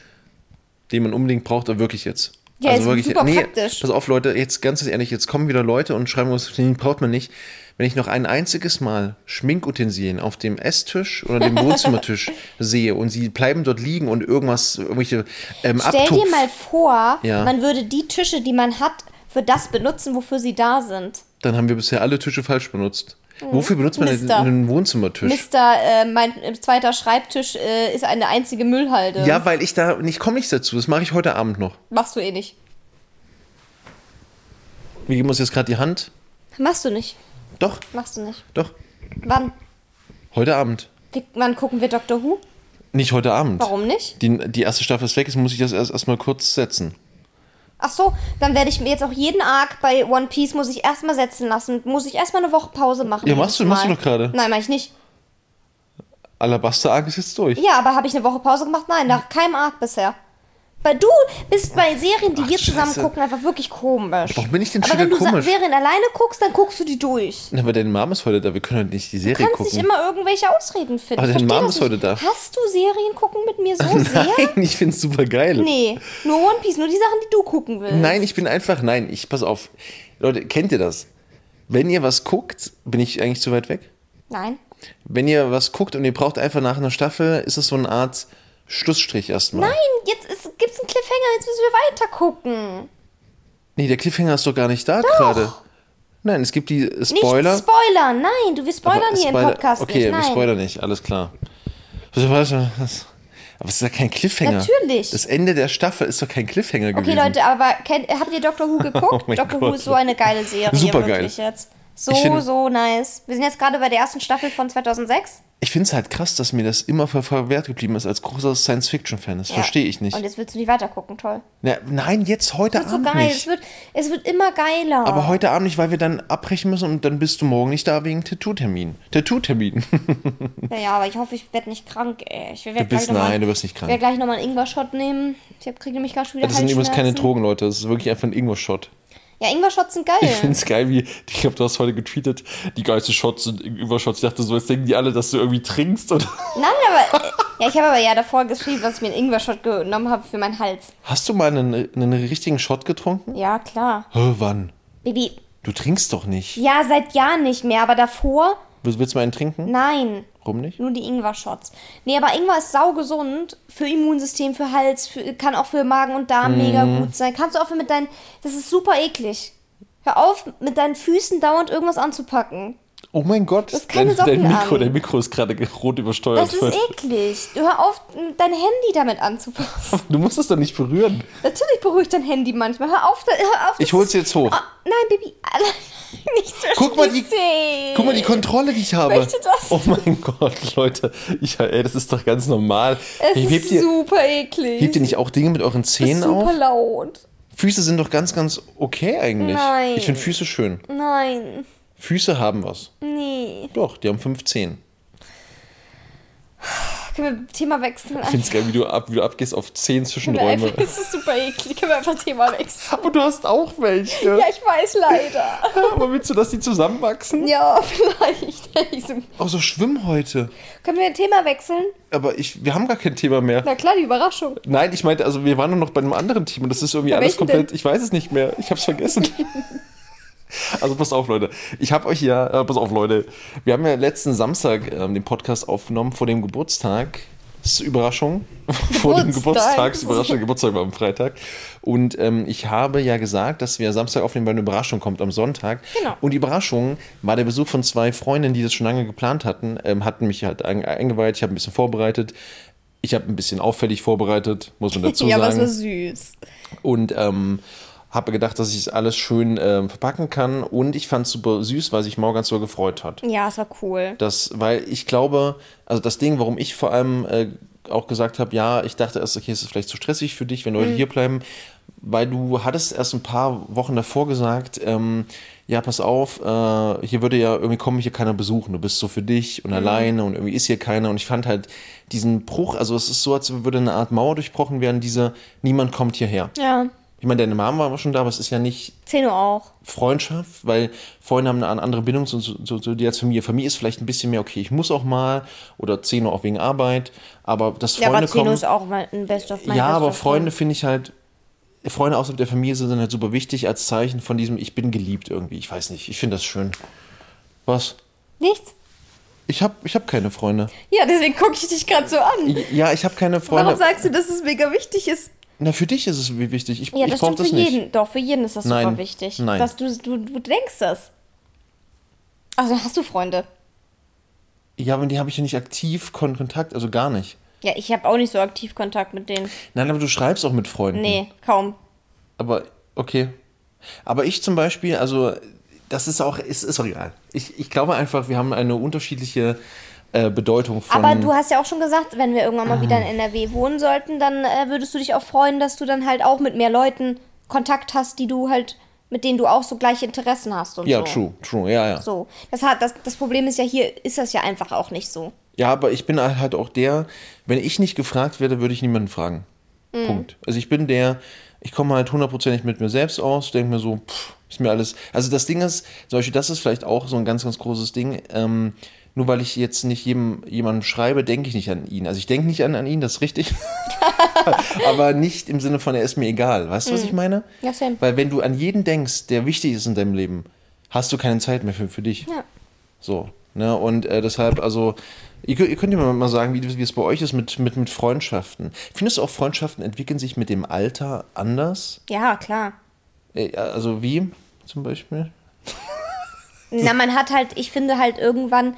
den man unbedingt braucht, aber wirklich jetzt. Ja, ist super praktisch. Pass auf, Leute, jetzt ganz ehrlich, jetzt kommen wieder Leute und schreiben uns, den braucht man nicht. Wenn ich noch ein einziges Mal Schminkutensilien auf dem Esstisch oder dem Wohnzimmertisch [LAUGHS] sehe und sie bleiben dort liegen und irgendwas, irgendwelche ähm, Stell Abtupf- dir mal vor, Ja. man würde die Tische, die man hat, für das benutzen, wofür sie da sind. dann haben wir bisher alle Tische falsch benutzt. Wofür benutzt man denn Mister. einen Wohnzimmertisch? Mister, äh, mein zweiter Schreibtisch äh, ist eine einzige Müllhalde. Ja, weil ich da nicht komme nicht dazu. Das mache ich heute Abend noch. Machst du eh nicht. Wir geben uns jetzt gerade die Hand. Machst du nicht. Doch, Machst du nicht. doch. Wann? Heute Abend. Wie, wann gucken wir Doctor Who? Nicht heute Abend. Warum nicht? Die, die erste Staffel ist weg, jetzt muss ich das erst erstmal kurz setzen. Ach so, dann werde ich mir jetzt auch jeden Arc bei One Piece muss ich erstmal setzen lassen. Muss ich erstmal eine Woche Pause machen. Ja, machst du- jedes machst du Mal. doch gerade. Nein, mach ich nicht. Alabaster Arc ist jetzt durch. Ja, aber habe ich eine Woche Pause gemacht? Nein, nach keinem Arc bisher. Weil du bist bei Serien, die wir zusammen Scheiße. gucken, einfach wirklich komisch. Warum bin ich denn aber schon wenn wieder du komisch? Serien alleine guckst, dann guckst du die durch. Na, aber deine Mom ist heute da, wir können heute nicht die Du Serie kannst gucken. nicht immer irgendwelche Ausreden finden. Aber Ich deine Mom das ist heute nicht. da. Hast du Serien gucken mit mir so [LAUGHS] sehr? Nein, ich find's super geil. Nee, nur One Piece, nur die Sachen, die du gucken willst. Nein, ich bin einfach, nein, ich, pass auf. Leute, kennt ihr das? Wenn ihr was guckt, bin ich eigentlich zu weit weg? Nein. Wenn ihr was guckt und ihr braucht einfach nach einer Staffel, ist es so eine Art Schlussstrich erstmal. Nein, jetzt ist, einen Cliffhanger, jetzt müssen wir weiter gucken. Nee, der Cliffhanger ist doch gar nicht da gerade. Nein, es gibt die Spoiler. Nicht spoilern, nein, du wirst spoilern Aber hier Spoiler- im Podcast Okay, nicht. wir Nein. spoilern nicht, alles klar. Aber es ist ja kein Cliffhanger. Natürlich. Das Ende der Staffel ist doch kein Cliffhanger Okay, gewesen. Leute, aber kennt, habt ihr Doctor Who [LAUGHS] geguckt? Oh Doctor Who ist so eine geile Serie, Supergeil. wirklich jetzt. So, find- so nice. Wir sind jetzt gerade bei der ersten Staffel von 2006. Ich finde es halt krass, dass mir das immer ver- verwehrt geblieben ist als großer Science-Fiction-Fan. Das Ja. verstehe ich nicht. Und jetzt willst du nicht weitergucken, toll. Na, nein, jetzt heute Wird so Abend geil. Es wird, es wird immer geiler. Aber heute Abend nicht, weil wir dann abbrechen müssen und dann bist du morgen nicht da wegen Tattoo-Termin. Tattoo-Termin. Naja, aber ich hoffe, ich werde nicht krank, ey. Ich werde Du bist, gleich noch mal- nein, du wirst nicht Ich werde krank. gleich nochmal einen Ingwer-Shot nehmen. Ich kriege nämlich gerade schon wieder Das sind übrigens keine. Drogen, Leute. Das ist wirklich einfach ein Ingwer-Shot. Ja, Ingwer-Shots sind geil. Ich finde es geil, wie, ich glaube, du hast heute getweetet, die geilsten Shots sind Ingwer-Shots. Ich dachte so, jetzt denken die alle, dass du irgendwie trinkst. Oder? Nein, aber. [LAUGHS] Ja, ich habe aber ja davor geschrieben, dass ich mir einen Ingwer-Shot genommen habe für meinen Hals. Hast du mal einen, einen richtigen Shot getrunken? Ja, klar. Hä, wann? Baby, Du trinkst doch nicht. ja, seit Jahren nicht mehr, aber davor, Willst, willst du mal einen trinken? nein. Warum nicht? Nur die Ingwer-Shots. Nee, aber Ingwer ist saugesund für Immunsystem, für Hals, für, kann auch für Magen und Darm mega Mhm. gut sein. Kannst du aufhören mit deinen. Das ist super eklig. Hör auf, mit deinen Füßen dauernd irgendwas anzupacken. Oh mein Gott, hast keine dein, dein, Mikro, an. dein Mikro ist gerade rot übersteuert. Das ist eklig. Du hör auf, dein Handy damit anzufassen. Du musst es doch nicht berühren. Natürlich beruhigt dein Handy manchmal. Hör auf, hör auf. Ich das hol's ist- jetzt hoch. Ah, nein, Baby. [LAUGHS] Nicht so Guck mal, die-. Guck mal die Kontrolle, die ich habe. Oh mein Gott, Leute. Ich, ey, das ist doch ganz normal. Es Hey, ist ihr, super eklig. hebt ihr nicht auch Dinge mit euren Zähnen super auf? laut. Füße sind doch ganz, ganz okay eigentlich. Nein. Ich finde Füße schön. Nein. Füße haben was. Nee. Doch, die haben fünf Zehen. Können wir Thema wechseln? Ich finde es geil, wie du, ab, wie du abgehst auf zehn Können wir Zwischenräume. einfach, das ist super eklig. Können wir einfach Thema wechseln? Aber du hast auch welche. Ja, ich weiß leider. [LAUGHS] Aber willst du, dass die zusammenwachsen? Ja, vielleicht. [LAUGHS] Ich so- Oh, so Schwimmhäute. Können wir ein Thema wechseln? Aber ich, wir haben gar kein Thema mehr. Na klar, die Überraschung. Nein, ich meinte, also wir waren nur noch bei einem anderen Team und das ist irgendwie Bei alles welchem komplett, ich weiß es nicht mehr, ich hab's vergessen. [LAUGHS] [LAUGHS] also passt auf, Leute. Ich habe euch ja, äh, pass auf, Leute. Wir haben ja letzten Samstag ähm, den Podcast aufgenommen vor dem Geburtstag. Das ist Überraschung. [LAUGHS] vor dem Geburtstag. Geburtstagsüberraschung. Geburtstag war am Freitag. Und ähm, ich habe ja gesagt, dass wir Samstag aufnehmen, weil eine Überraschung kommt am Sonntag. Genau. Und die Überraschung war der Besuch von zwei Freundinnen, die das schon lange geplant hatten, ähm, hatten mich halt ein- eingeweiht. Ich habe ein bisschen vorbereitet. Ich habe ein bisschen auffällig vorbereitet, muss man dazu [LAUGHS] ja, aber es sagen war süß. und ähm, habe gedacht, dass ich es alles schön ähm, verpacken kann. Und ich fand es super süß, weil sich Mau ganz so gefreut hat. Ja, es war cool. Das, weil ich glaube, also das Ding, warum ich vor allem äh, auch gesagt habe, ja, ich dachte erst, okay, es ist vielleicht zu stressig für dich, wenn Leute hier bleiben, weil du hattest erst ein paar Wochen davor gesagt, ähm, ja, pass auf, äh, hier würde ja irgendwie kommen hier keiner besuchen, du bist so für dich und alleine und irgendwie ist hier keiner und ich fand halt diesen Bruch, also es ist so, als würde eine Art Mauer durchbrochen werden, diese, niemand kommt hierher. Ja, Ich meine, deine Mama war schon da, aber es ist ja nicht 10 Uhr auch. Freundschaft, weil Freunde haben eine andere Bindung zu, zu, zu dir als Familie. Familie ist vielleicht ein bisschen mehr, okay, ich muss auch mal oder 10 Uhr auch wegen Arbeit, aber dass Ja, Freunde aber 10 Uhr kommen. ist auch mal ein Best of mein Ja, Best aber Freunde finde ich halt, Freunde außerhalb der Familie sind halt super wichtig als Zeichen von diesem, ich bin geliebt irgendwie. Ich weiß nicht, ich finde das schön. Was? Nichts? Ich habe ich hab keine Freunde. Ja, deswegen gucke ich dich gerade so an. Ja, ich habe keine Warum Freunde. sagst du, dass es mega wichtig ist? Na, für dich ist es wie wichtig. Ich, Ja, ich das brauche stimmt das für nicht. jeden. Doch, für jeden ist das Nein. super wichtig. Nein. Dass du, du, du denkst das. Also hast du Freunde? Ja, aber die habe ich ja nicht aktiv Kon Kontakt, also gar nicht. Ja, ich habe auch nicht so aktiv Kontakt mit denen. Nein, aber du schreibst auch mit Freunden. Nee, kaum. Aber okay. Aber ich zum Beispiel, also das ist auch, ist, ist auch egal. Ich, ich glaube einfach, wir haben eine unterschiedliche äh, Bedeutung von. Aber du hast ja auch schon gesagt, wenn wir irgendwann mal wieder in NRW wohnen sollten, dann äh, würdest du dich auch freuen, dass du dann halt auch mit mehr Leuten Kontakt hast, die du halt, mit denen du auch so gleiche Interessen hast und ja, so. true, true, ja, ja. So. Das, hat, das, das Problem ist ja hier, ist das ja einfach auch nicht so. Ja, aber ich bin halt auch der, wenn ich nicht gefragt werde, würde ich niemanden fragen. Mhm. Punkt. Also ich bin der, ich komme halt hundertprozentig mit mir selbst aus, denke mir so, pff, ist mir alles. Also das Ding ist, zum Beispiel, das ist vielleicht auch so ein ganz, ganz großes Ding. Ähm, nur weil ich jetzt nicht jedem, jemandem schreibe, denke ich nicht an ihn. Also ich denke nicht an, an ihn, das ist richtig. [LAUGHS] aber nicht im Sinne von, er ist mir egal. Weißt du, was ich meine? Mhm. Ja, same. Weil wenn du an jeden denkst, der wichtig ist in deinem Leben, hast du keine Zeit mehr für, für dich. Ja. So, ne? Und äh, deshalb, also, ihr, könnt- ihr könnt ja mal- mal sagen, wie, wie es bei euch ist mit, mit, mit Freundschaften. Findest du auch, Freundschaften entwickeln sich mit dem Alter anders? Ja, klar. Äh, also wie zum Beispiel? Na, man hat halt, ich finde halt irgendwann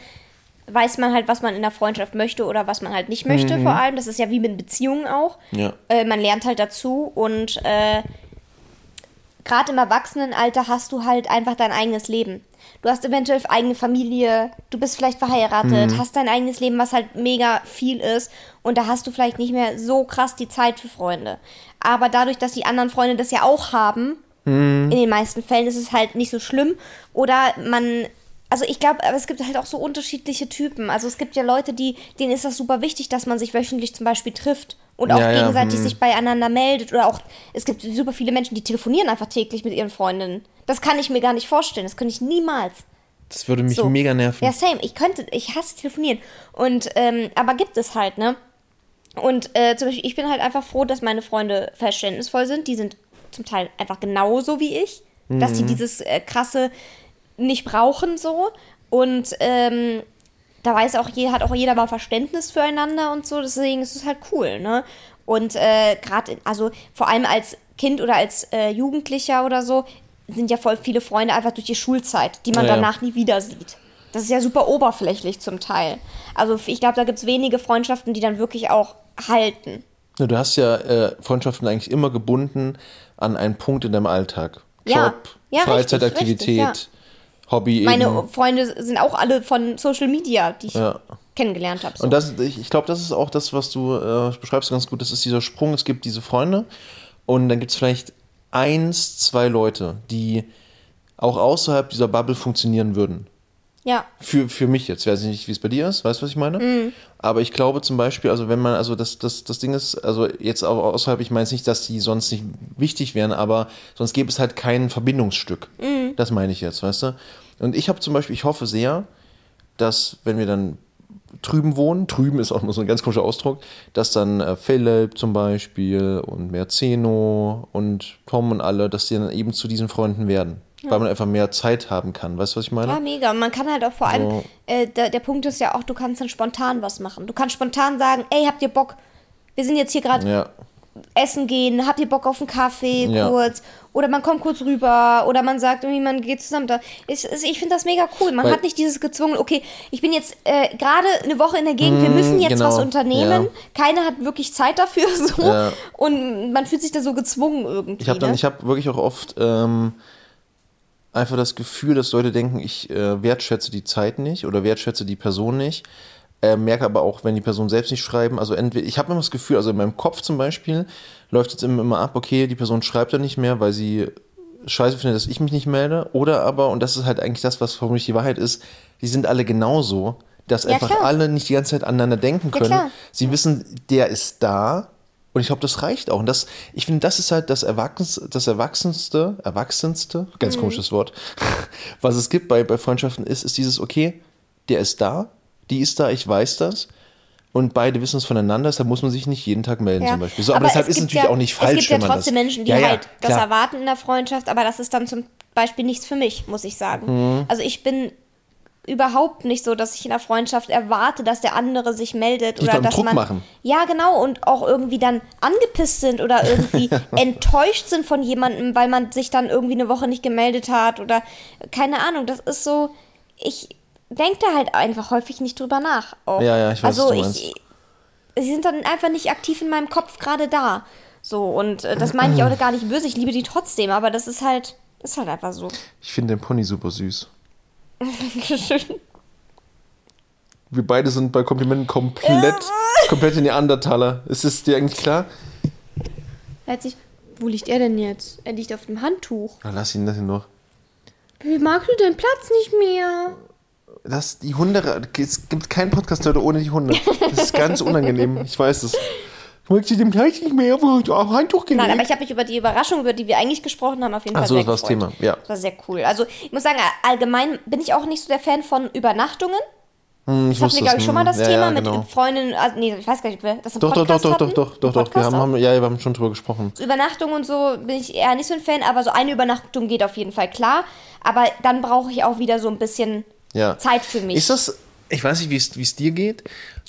weiß man halt, was man in der Freundschaft möchte oder was man halt nicht möchte, vor allem. Das ist ja wie mit Beziehungen auch. Ja. Äh, man lernt halt dazu und äh, gerade im Erwachsenenalter hast du halt einfach dein eigenes Leben. Du hast eventuell eigene Familie, du bist vielleicht verheiratet, hast dein eigenes Leben, was halt mega viel ist. Und da hast du vielleicht nicht mehr so krass die Zeit für Freunde. Aber dadurch, dass die anderen Freunde das ja auch haben, in den meisten Fällen ist es halt nicht so schlimm. Oder man also ich glaube, aber es gibt halt auch so unterschiedliche Typen. Also es gibt ja Leute, die, denen ist das super wichtig, dass man sich wöchentlich zum Beispiel trifft und auch Ja, ja, gegenseitig hm. sich beieinander meldet. Oder auch, es gibt super viele Menschen, die telefonieren einfach täglich mit ihren Freundinnen. Das kann ich mir gar nicht vorstellen. Das könnte ich niemals. Das würde mich So. mega nerven. Ja, same. Ich könnte, ich hasse telefonieren. Und, ähm, aber gibt es halt, ne? Und äh, zum Beispiel, ich bin halt einfach froh, dass meine Freunde verständnisvoll sind. Die sind zum Teil einfach genauso wie ich. Dass Mhm. die dieses äh, krasse nicht brauchen so. Und ähm, da weiß auch jeder, hat auch jeder mal Verständnis füreinander und so. Deswegen ist es halt cool, ne? Und äh, gerade, also vor allem als Kind oder als äh, Jugendlicher oder so, sind ja voll viele Freunde einfach durch die Schulzeit, die man Ja, ja. danach nie wieder sieht. Das ist ja super oberflächlich zum Teil. Also ich glaube, da gibt es wenige Freundschaften, die dann wirklich auch halten. Ja, du hast ja äh, Freundschaften eigentlich immer gebunden an einen Punkt in deinem Alltag. Ja. Job, Ja, Freizeitaktivität, richtig, Hobby Meine eben. Freunde sind auch alle von Social Media, die ich Ja. kennengelernt habe. So. Und das, ich, ich glaube, das ist auch das, was du äh, beschreibst ganz gut. Das ist dieser Sprung. Es gibt diese Freunde und dann gibt es vielleicht eins, zwei Leute, die auch außerhalb dieser Bubble funktionieren würden. Ja, Für, für mich jetzt, weiß ich nicht, wie es bei dir ist, weißt du, was ich meine? Mhm. Aber ich glaube zum Beispiel, also wenn man, also das, das, das Ding ist, also jetzt auch außerhalb, ich meine jetzt nicht, dass die sonst nicht wichtig wären, aber sonst gäbe es halt kein Verbindungsstück. Mhm. Das meine ich jetzt, weißt du? Und ich habe zum Beispiel, ich hoffe sehr, dass, wenn wir dann drüben wohnen, drüben ist auch nur so ein ganz komischer Ausdruck, dass dann äh, Philipp zum Beispiel und Merzeno und Tom und alle, dass die dann eben zu diesen Freunden werden. Weil man einfach mehr Zeit haben kann. Weißt du, was ich meine? ja, mega. Und man kann halt auch vor allem, So. äh, der, der Punkt ist ja auch, du kannst dann spontan was machen. Du kannst spontan sagen, ey, habt ihr Bock? Wir sind jetzt hier gerade Ja. essen gehen, habt ihr Bock auf einen Kaffee Ja. kurz? Oder man kommt kurz rüber oder man sagt irgendwie, man geht zusammen da. Ich, ich finde das mega cool. Man Weil- hat nicht dieses gezwungen, okay, ich bin jetzt äh, gerade eine Woche in der Gegend, wir müssen jetzt genau, was unternehmen. ja. Keiner hat wirklich Zeit dafür [LAUGHS] so. Und man fühlt sich da so gezwungen irgendwie. Ich habe dann, ne? ich habe wirklich auch oft ähm, einfach das Gefühl, dass Leute denken, ich äh, wertschätze die Zeit nicht oder wertschätze die Person nicht. Äh, merke aber auch, wenn die Person selbst nicht schreiben, also entweder, ich habe immer das Gefühl, also in meinem Kopf zum Beispiel, läuft jetzt immer, immer ab, okay, die Person schreibt dann nicht mehr, weil sie scheiße findet, dass ich mich nicht melde. Oder aber, und das ist halt eigentlich das, was vermutlich die Wahrheit ist, die sind alle genauso, dass Ja, einfach klar. alle nicht die ganze Zeit aneinander denken Ja, können. klar. Sie wissen, der ist da. Und ich glaube, das reicht auch. Und das, ich finde, das ist halt das, Erwachsens, das Erwachsenste, Erwachsenste, ganz komisches Wort, [LAUGHS] was es gibt bei, bei Freundschaften ist, ist dieses, okay, der ist da, die ist da, ich weiß das. Und beide wissen es voneinander, deshalb muss man sich nicht jeden Tag melden Ja. zum Beispiel. So, aber, deshalb es ist es natürlich ja, auch nicht falsch, Es gibt ja wenn man trotzdem das, Menschen, die ja, halt das klar. erwarten in der Freundschaft, aber das ist dann zum Beispiel nichts für mich, muss ich sagen. Mhm. Also ich bin überhaupt nicht so, dass ich in der Freundschaft erwarte, dass der andere sich meldet Die oder dass Druck man machen. ja genau und auch irgendwie dann angepisst sind oder [LAUGHS] irgendwie enttäuscht sind von jemandem, weil man sich dann irgendwie eine Woche nicht gemeldet hat oder keine Ahnung. Das ist so, ich denke da halt einfach häufig nicht drüber nach. Auch. Ja, ja, ich weiß, also ich, sie sind dann einfach nicht aktiv in meinem Kopf gerade da. So, und äh, das meine ich auch [CLEARS THROAT] gar nicht böse, ich liebe die trotzdem, aber das ist halt, ist halt einfach so. Ich finde den Pony super süß. Wir beide sind bei Komplimenten komplett, [LAUGHS] komplett in Neandertaler. Ist es dir eigentlich klar? Hat sich, wo liegt er denn jetzt? Er liegt auf dem Handtuch. Na, lass ihn, lass ihn noch. Wie magst du deinen Platz nicht mehr? Das, die Hunde, es gibt keinen Podcast heute ohne die Hunde. Das ist ganz unangenehm, ich weiß es. Ich möchte dem gleich nicht mehr auf Handtuch gelegt. Nein, aber ich habe mich über die Überraschung, über die wir eigentlich gesprochen haben, auf jeden Ach Fall so, sehr das war das gefreut. Thema, ja. Das war sehr cool. Also ich muss sagen, allgemein bin ich auch nicht so der Fan von Übernachtungen. Hm, Das hatten wir, glaube ich, schon mal das ja, Thema ja, mit genau. Freundinnen. Also, nee, ich weiß gar nicht, ob wir das im Doch, doch, doch, Podcast doch, doch, hatten. doch, doch, doch. Wir haben, haben, ja, wir haben schon drüber gesprochen. Übernachtung und so bin ich eher nicht so ein Fan, aber so eine Übernachtung geht auf jeden Fall klar. Aber dann brauche ich auch wieder so ein bisschen Ja. Zeit für mich. Ist das, ich weiß nicht, wie es dir geht.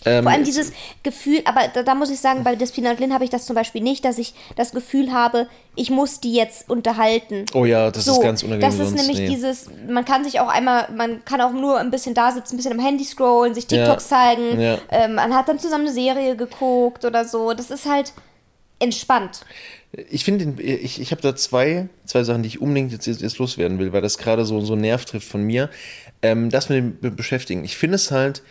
Ähm, Vor allem dieses Gefühl, aber da, da muss ich sagen, bei Despina und Lynn habe ich das zum Beispiel nicht, dass ich das Gefühl habe, ich muss die jetzt unterhalten. oh ja, das ist ganz unangenehm Das ist sonst. nämlich nee. dieses, man kann sich auch einmal, man kann auch nur ein bisschen da sitzen, ein bisschen am Handy scrollen, sich TikToks Ja. zeigen. Ja. Ähm, man hat dann zusammen eine Serie geguckt oder so. Das ist halt entspannt. Ich finde, ich, ich habe da zwei, zwei Sachen, die ich unbedingt jetzt, jetzt loswerden will, weil das gerade so, so einen Nerv trifft von mir. Ähm, das mit dem Beschäftigen. Ich finde es halt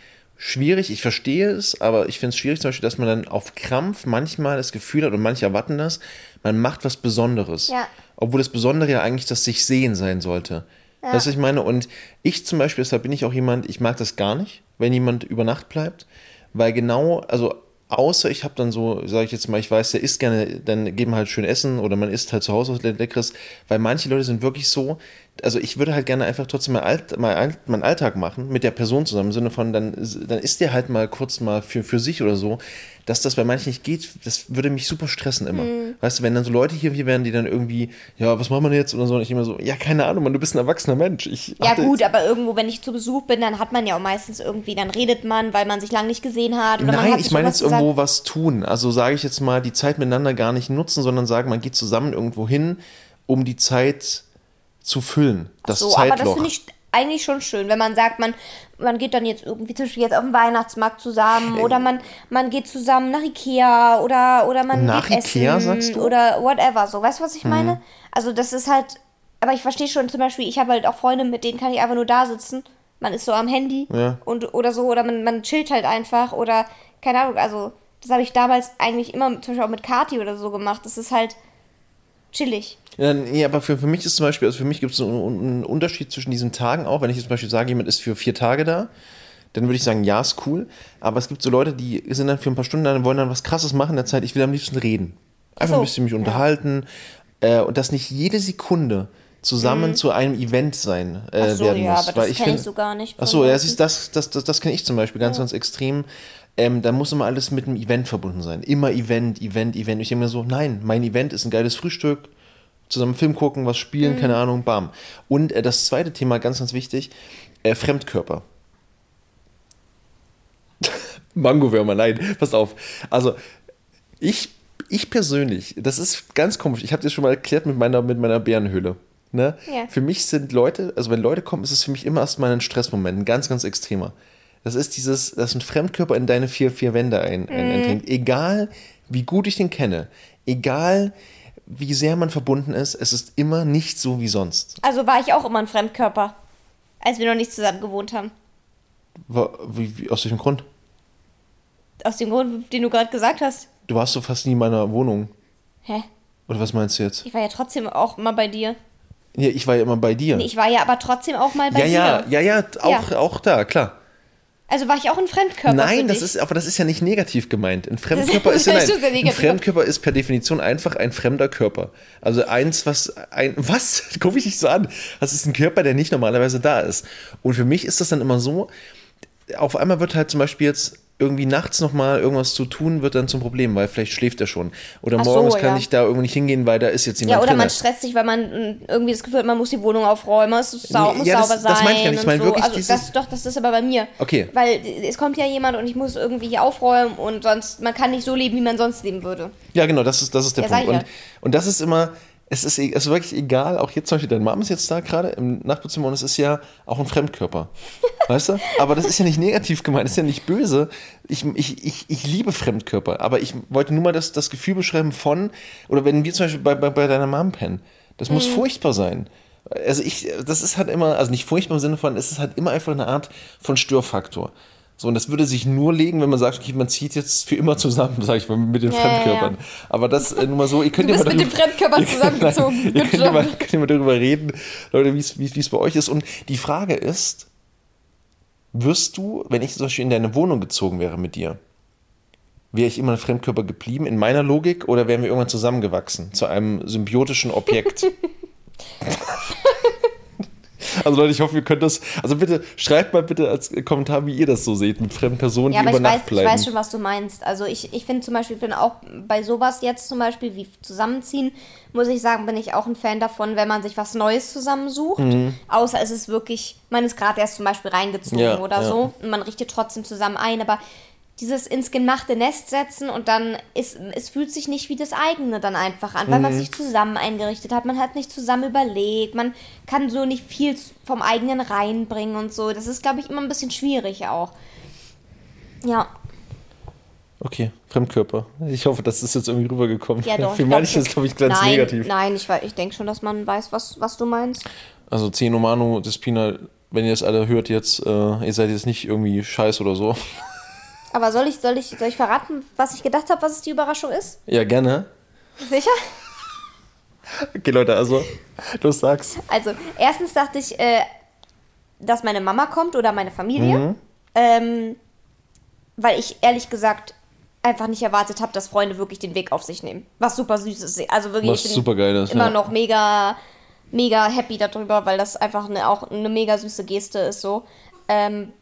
schwierig, ich verstehe es, aber ich finde es schwierig zum Beispiel, dass man dann auf Krampf manchmal das Gefühl hat, und manche erwarten das, man macht was Besonderes. Ja. Obwohl das Besondere ja eigentlich das sich sehen sein sollte. Ja. Du, was ich meine? Und ich zum Beispiel, deshalb bin ich auch jemand, ich mag das gar nicht, wenn jemand über Nacht bleibt, weil genau, also außer ich habe dann so, sage ich jetzt mal, ich weiß, der isst gerne, dann geben halt schön Essen oder man isst halt zu Hause was Leckeres, weil manche Leute sind wirklich so, also ich würde halt gerne einfach trotzdem mal, Alt, mal Alt, meinen Alltag machen mit der Person zusammen, im Sinne von, dann, dann isst der halt mal kurz mal für, für sich oder so, dass das bei manchen nicht geht, das würde mich super stressen immer. Mhm. Weißt du, wenn dann so Leute hier, hier wären, die dann irgendwie, ja, was machen wir jetzt oder so, und ich immer so, ja, keine Ahnung, Mann, du bist ein erwachsener Mensch. Ich Ja gut, aber irgendwo, wenn ich zu Besuch bin, dann hat man ja auch meistens irgendwie, dann redet man, weil man sich lange nicht gesehen hat. Oder man Nein, hat ich meine jetzt irgendwo gesagt. was tun. Also sage ich jetzt mal, die Zeit miteinander gar nicht nutzen, sondern sagen, man geht zusammen irgendwo hin, um die Zeit zu füllen. Das so, aber das Zeitloch. finde ich eigentlich schon schön, wenn man sagt, man, man geht dann jetzt irgendwie zum Beispiel jetzt auf den Weihnachtsmarkt zusammen oder man, man geht zusammen nach Ikea oder, oder man Nach geht Ikea, essen sagst du? Mhm. oder whatever. So, weißt du, was ich meine? Also das ist halt, aber ich verstehe schon zum Beispiel, ich habe halt auch Freunde, mit denen kann ich einfach nur da sitzen. Man ist so am Handy Ja. und oder so oder man, man chillt halt einfach oder keine Ahnung, also das habe ich damals eigentlich immer zum Beispiel auch mit Kati oder so gemacht. Das ist halt chillig. Ja, nee, aber für, für mich ist zum Beispiel, also für mich gibt es einen, einen Unterschied zwischen diesen Tagen auch. Wenn ich jetzt zum Beispiel sage, jemand ist für vier Tage da, dann würde ich sagen, ja, ist cool. Aber es gibt so Leute, die sind dann für ein paar Stunden da und wollen dann was krasses machen in der Zeit. Ich will am liebsten reden. Einfach so, ein bisschen mich ja. unterhalten. Äh, und dass nicht jede Sekunde zusammen zu einem Event sein äh, Mhm. So, werden ja, muss. aber das Weil ich so gar nicht Ach von so, ja, das, das, das, das kenne ich zum Beispiel ganz, ganz extrem. Ähm, da muss immer alles mit einem Event verbunden sein. Immer Event, Event, Event. Ich denke mir so, nein, mein Event ist ein geiles Frühstück, zusammen Film gucken, was Mhm. spielen, keine Ahnung, bam. Und äh, das zweite Thema, ganz, ganz wichtig, äh, Fremdkörper. [LAUGHS] Mangowürmer, nein, pass auf. Also, ich, ich persönlich, das ist ganz komisch, ich habe das schon mal erklärt mit meiner, mit meiner Bärenhöhle. Ne? Ja. Für mich sind Leute, also wenn Leute kommen, ist es für mich immer erstmal ein Stressmoment, ein ganz, ganz extremer. Das ist dieses, dass ein Fremdkörper in deine vier, vier Wände ein, ein, eindringt. Egal, wie gut ich den kenne, egal, wie sehr man verbunden ist, es ist immer nicht so wie sonst. Also war ich auch immer ein Fremdkörper, als wir noch nicht zusammen gewohnt haben. Wie, wie, aus welchem Grund? Aus dem Grund, den du gerade gesagt hast. Du warst so fast nie in meiner Wohnung. Hä? Oder was meinst du jetzt? Ich war ja trotzdem auch mal bei dir. Ja, ich war ja immer bei dir. Nee, ich war ja aber trotzdem auch mal bei ja, ja, dir. ja, ja, auch, Ja. auch da, klar. Also war ich auch ein Fremdkörper. für Nein, das dich. ist, aber das ist ja nicht negativ gemeint. Ein Fremdkörper ist, nein, ein. Fremdkörper ist per Definition einfach ein fremder Körper. Also eins, was ein, was? [LAUGHS] Guck mich nicht so an. Das ist ein Körper, der nicht normalerweise da ist. Und für mich ist das dann immer so, auf einmal wird halt zum Beispiel jetzt irgendwie nachts nochmal irgendwas zu tun, wird dann zum Problem, weil vielleicht schläft er schon. Oder Ach so, morgens kann ja. ich da irgendwie nicht hingehen, weil da ist jetzt jemand Ja, oder drin. man stresst sich, weil man mm, irgendwie das Gefühl hat, man muss die Wohnung aufräumen, es sau Nee, muss ja, das- sauber sein. das meine ich ja nicht. Ich meine so. wirklich also dieses- das, doch, das ist aber bei mir. Okay. Weil es kommt ja jemand und ich muss irgendwie hier aufräumen und sonst, man kann nicht so leben, wie man sonst leben würde. Ja, genau, das ist, das ist der Ja, Punkt. Und, und das ist immer, es ist, e- es ist wirklich egal, auch jetzt zum Beispiel, deine Mom ist jetzt da gerade im Nachbarzimmer und es ist ja auch ein Fremdkörper. [LAUGHS] weißt du? Aber das ist ja nicht negativ gemeint, das ist ja nicht böse. Ich, ich, ich, ich liebe Fremdkörper, aber ich wollte nur mal das, das Gefühl beschreiben von, oder wenn wir zum Beispiel bei, bei, bei deiner Mom pennen, das muss Mhm. furchtbar sein. Also ich, das ist halt immer, also nicht furchtbar im Sinne von, es ist halt immer einfach eine Art von Störfaktor. So, und das würde sich nur legen, wenn man sagt, okay, man zieht jetzt für immer zusammen, sag ich mal, mit den Ja, ja, Fremdkörpern. Aber das äh, nur mal so, ihr könnt ja mal mit darüber- dem Fremdkörper ihr könnt- zusammengezogen. Nein, [LAUGHS] ihr könnt ja [LAUGHS] mal, könnt ja mal darüber reden, Leute, wie es bei euch ist. Und die Frage ist, wirst du, wenn ich zum Beispiel in deine Wohnung gezogen wäre mit dir, wäre ich immer ein Fremdkörper geblieben in meiner Logik oder wären wir irgendwann zusammengewachsen zu einem symbiotischen Objekt? [LAUGHS] Also Leute, ich hoffe, ihr könnt das. Also bitte schreibt mal bitte als Kommentar, wie ihr das so seht mit fremden Personen, Ja, die aber über ich weiß, Nacht ich bleiben. weiß schon, was du meinst. Also ich, ich finde zum Beispiel, ich bin auch bei sowas jetzt zum Beispiel wie zusammenziehen, muss ich sagen, bin ich auch ein Fan davon, wenn man sich was Neues zusammensucht. Mhm. Außer es ist wirklich, man ist gerade erst zum Beispiel reingezogen Ja, oder ja. so und man richtet trotzdem zusammen ein, aber dieses ins gemachte Nest setzen und dann ist, es fühlt sich nicht wie das eigene dann einfach an, weil Mhm. man sich zusammen eingerichtet hat, man hat nicht zusammen überlegt, man kann so nicht viel vom eigenen reinbringen und so. Das ist, glaube ich, immer ein bisschen schwierig auch. Ja. Okay, Fremdkörper. Ich hoffe, das ist jetzt irgendwie rübergekommen. Ja, doch. [LAUGHS] Für manche ist, glaube ich, ganz nein, negativ. Nein, ich, ich denke schon, dass man weiß, was, was du meinst. Also Zeno Manu, Despina, wenn ihr das alle hört jetzt, äh, ihr seid jetzt nicht irgendwie scheiß oder so. Aber soll ich, soll ich, soll ich verraten, was ich gedacht habe, was es die Überraschung ist? Ja, gerne. Sicher? Okay, Leute, also, du sagst. Also, erstens dachte ich, äh, dass meine Mama kommt oder meine Familie. Ähm, weil ich ehrlich gesagt einfach nicht erwartet habe, dass Freunde wirklich den Weg auf sich nehmen. Was super süß ist. Also wirklich, Was ich bin super geil ist, immer ja. noch mega, mega happy darüber, weil das einfach eine, auch eine mega süße Geste ist so. Ähm,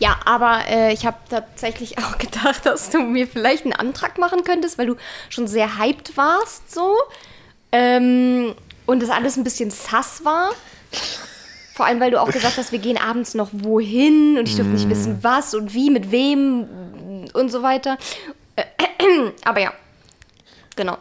ja, aber äh, ich habe tatsächlich [LAUGHS] auch gedacht, dass du mir vielleicht einen Antrag machen könntest, weil du schon sehr hyped warst so. Ähm, und das alles ein bisschen sass war. Vor allem, weil du auch gesagt hast, wir gehen abends noch wohin und ich durfte nicht wissen, was und wie, mit wem und so weiter. Äh, [CLEARS THROAT] Aber ja, genau.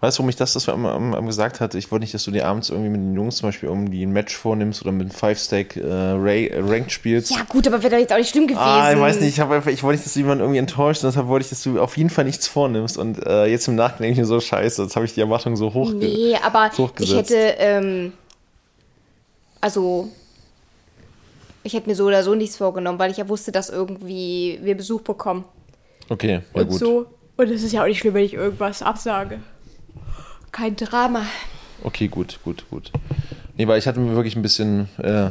Weißt du, warum ich das, das am, am, gesagt hatte? Ich wollte nicht, dass du dir abends irgendwie mit den Jungs zum Beispiel irgendwie ein Match vornimmst oder mit einem Five-Stack äh, Ray- äh, Ranked spielst. Ja, gut, aber wäre doch jetzt auch nicht schlimm gewesen. Ah, ich weiß nicht, ich, einfach, ich wollte nicht, dass du jemanden irgendwie enttäuscht, deshalb wollte ich, dass du auf jeden Fall nichts vornimmst. Und äh, jetzt im Nachhinein denke ich mir so, scheiße, jetzt habe ich die Erwartung so hoch. Nee, aber ich hätte, ähm, also, ich hätte mir so oder so nichts vorgenommen, weil ich ja wusste, dass irgendwie wir Besuch bekommen. Okay, ja und gut. so. Und es ist ja auch nicht schlimm, wenn ich irgendwas absage. Kein Drama. Okay, gut, gut, gut. Nee, weil ich hatte mir wirklich ein bisschen, äh,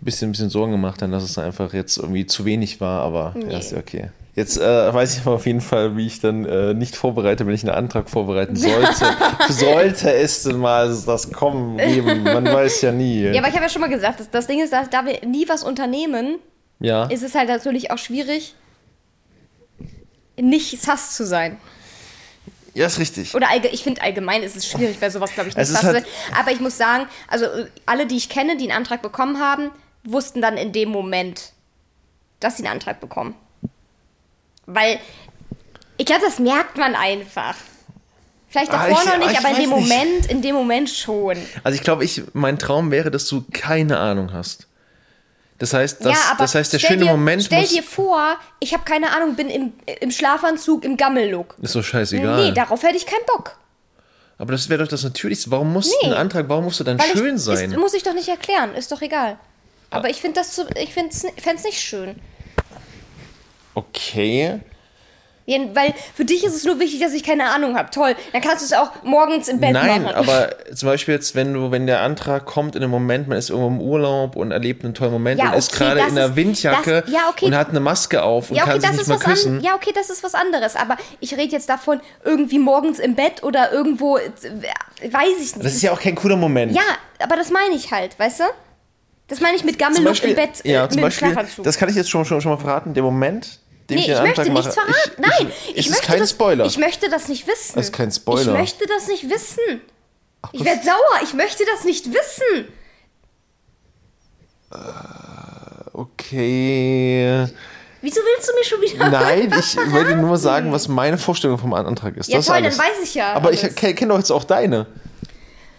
bisschen, bisschen Sorgen gemacht, dann, dass es einfach jetzt irgendwie zu wenig war, aber ja, ist ja okay. Jetzt äh, weiß ich aber auf jeden Fall, wie ich dann äh, nicht vorbereite, wenn ich einen Antrag vorbereiten sollte. [LAUGHS] sollte es denn mal das Kommen geben, man weiß ja nie. Ja, aber ich habe ja schon mal gesagt, das, das Ding ist, dass, da wir nie was unternehmen, Ja. ist es halt natürlich auch schwierig, nicht sass zu sein. Ja, ist richtig. Oder allge ich finde allgemein ist es schwierig bei sowas, glaube ich, nicht halt-. Aber ich muss sagen, also äh, alle, die ich kenne, die einen Antrag bekommen haben, wussten dann in dem Moment, dass sie einen Antrag bekommen. Weil ich glaube, das merkt man einfach. Vielleicht Ah, davor ich- noch nicht, ah, aber in dem weiß nicht. Moment, in dem Moment schon. Also ich glaube, ich, mein Traum wäre, dass du keine Ahnung hast. Das heißt, das, ja, das heißt, der schöne dir, Moment Stell dir vor, ich habe keine Ahnung, bin im, im Schlafanzug im Gammellook. ist so scheißegal. Nee, darauf hätte ich keinen Bock. Aber das wäre doch das Natürlichste. Warum muss Nee. ein Antrag, warum musst du dann Weil schön ich, sein? Ist, muss ich doch nicht erklären, ist doch egal. Aber ich finde das zu, ich fände es nicht schön. okay. Ja, weil für dich ist es nur wichtig, dass ich keine Ahnung habe. Toll, dann kannst du es auch morgens im Bett Nein, machen. aber [LAUGHS] zum Beispiel jetzt, wenn du, wenn der Antrag kommt in einem Moment, man ist irgendwo im Urlaub und erlebt einen tollen Moment Ja, und ist okay, gerade das in einer ist- Windjacke das- ja, okay. und hat eine Maske auf und ja, okay, kann sich das nicht ist mal was an, küssen. ja, okay, das ist was anderes. Aber ich rede jetzt davon, irgendwie morgens im Bett oder irgendwo, äh, weiß ich nicht. Das ist ja auch kein cooler Moment. ja, aber das meine ich halt, weißt du? Das meine ich mit Beispiel, im Bett äh, ja, mit zum Beispiel, Schlafanzug. das kann ich jetzt schon, schon, schon mal verraten, der Moment, den Nee, ich ich möchte Antrag nichts verraten. Ich, Nein, ich, ich ist möchte kein das, Spoiler. Ich möchte das nicht wissen. Das ist kein Spoiler. Ich möchte das nicht wissen. Ich werde sauer. Ich möchte das nicht wissen. okay. Wieso willst du mir schon wieder? Nein, [LAUGHS] ich wollte nur sagen, was meine Vorstellung vom Antrag ist. Ja, das toll, ist dann weiß ich ja Aber ich alles. kenne kenn doch jetzt auch deine.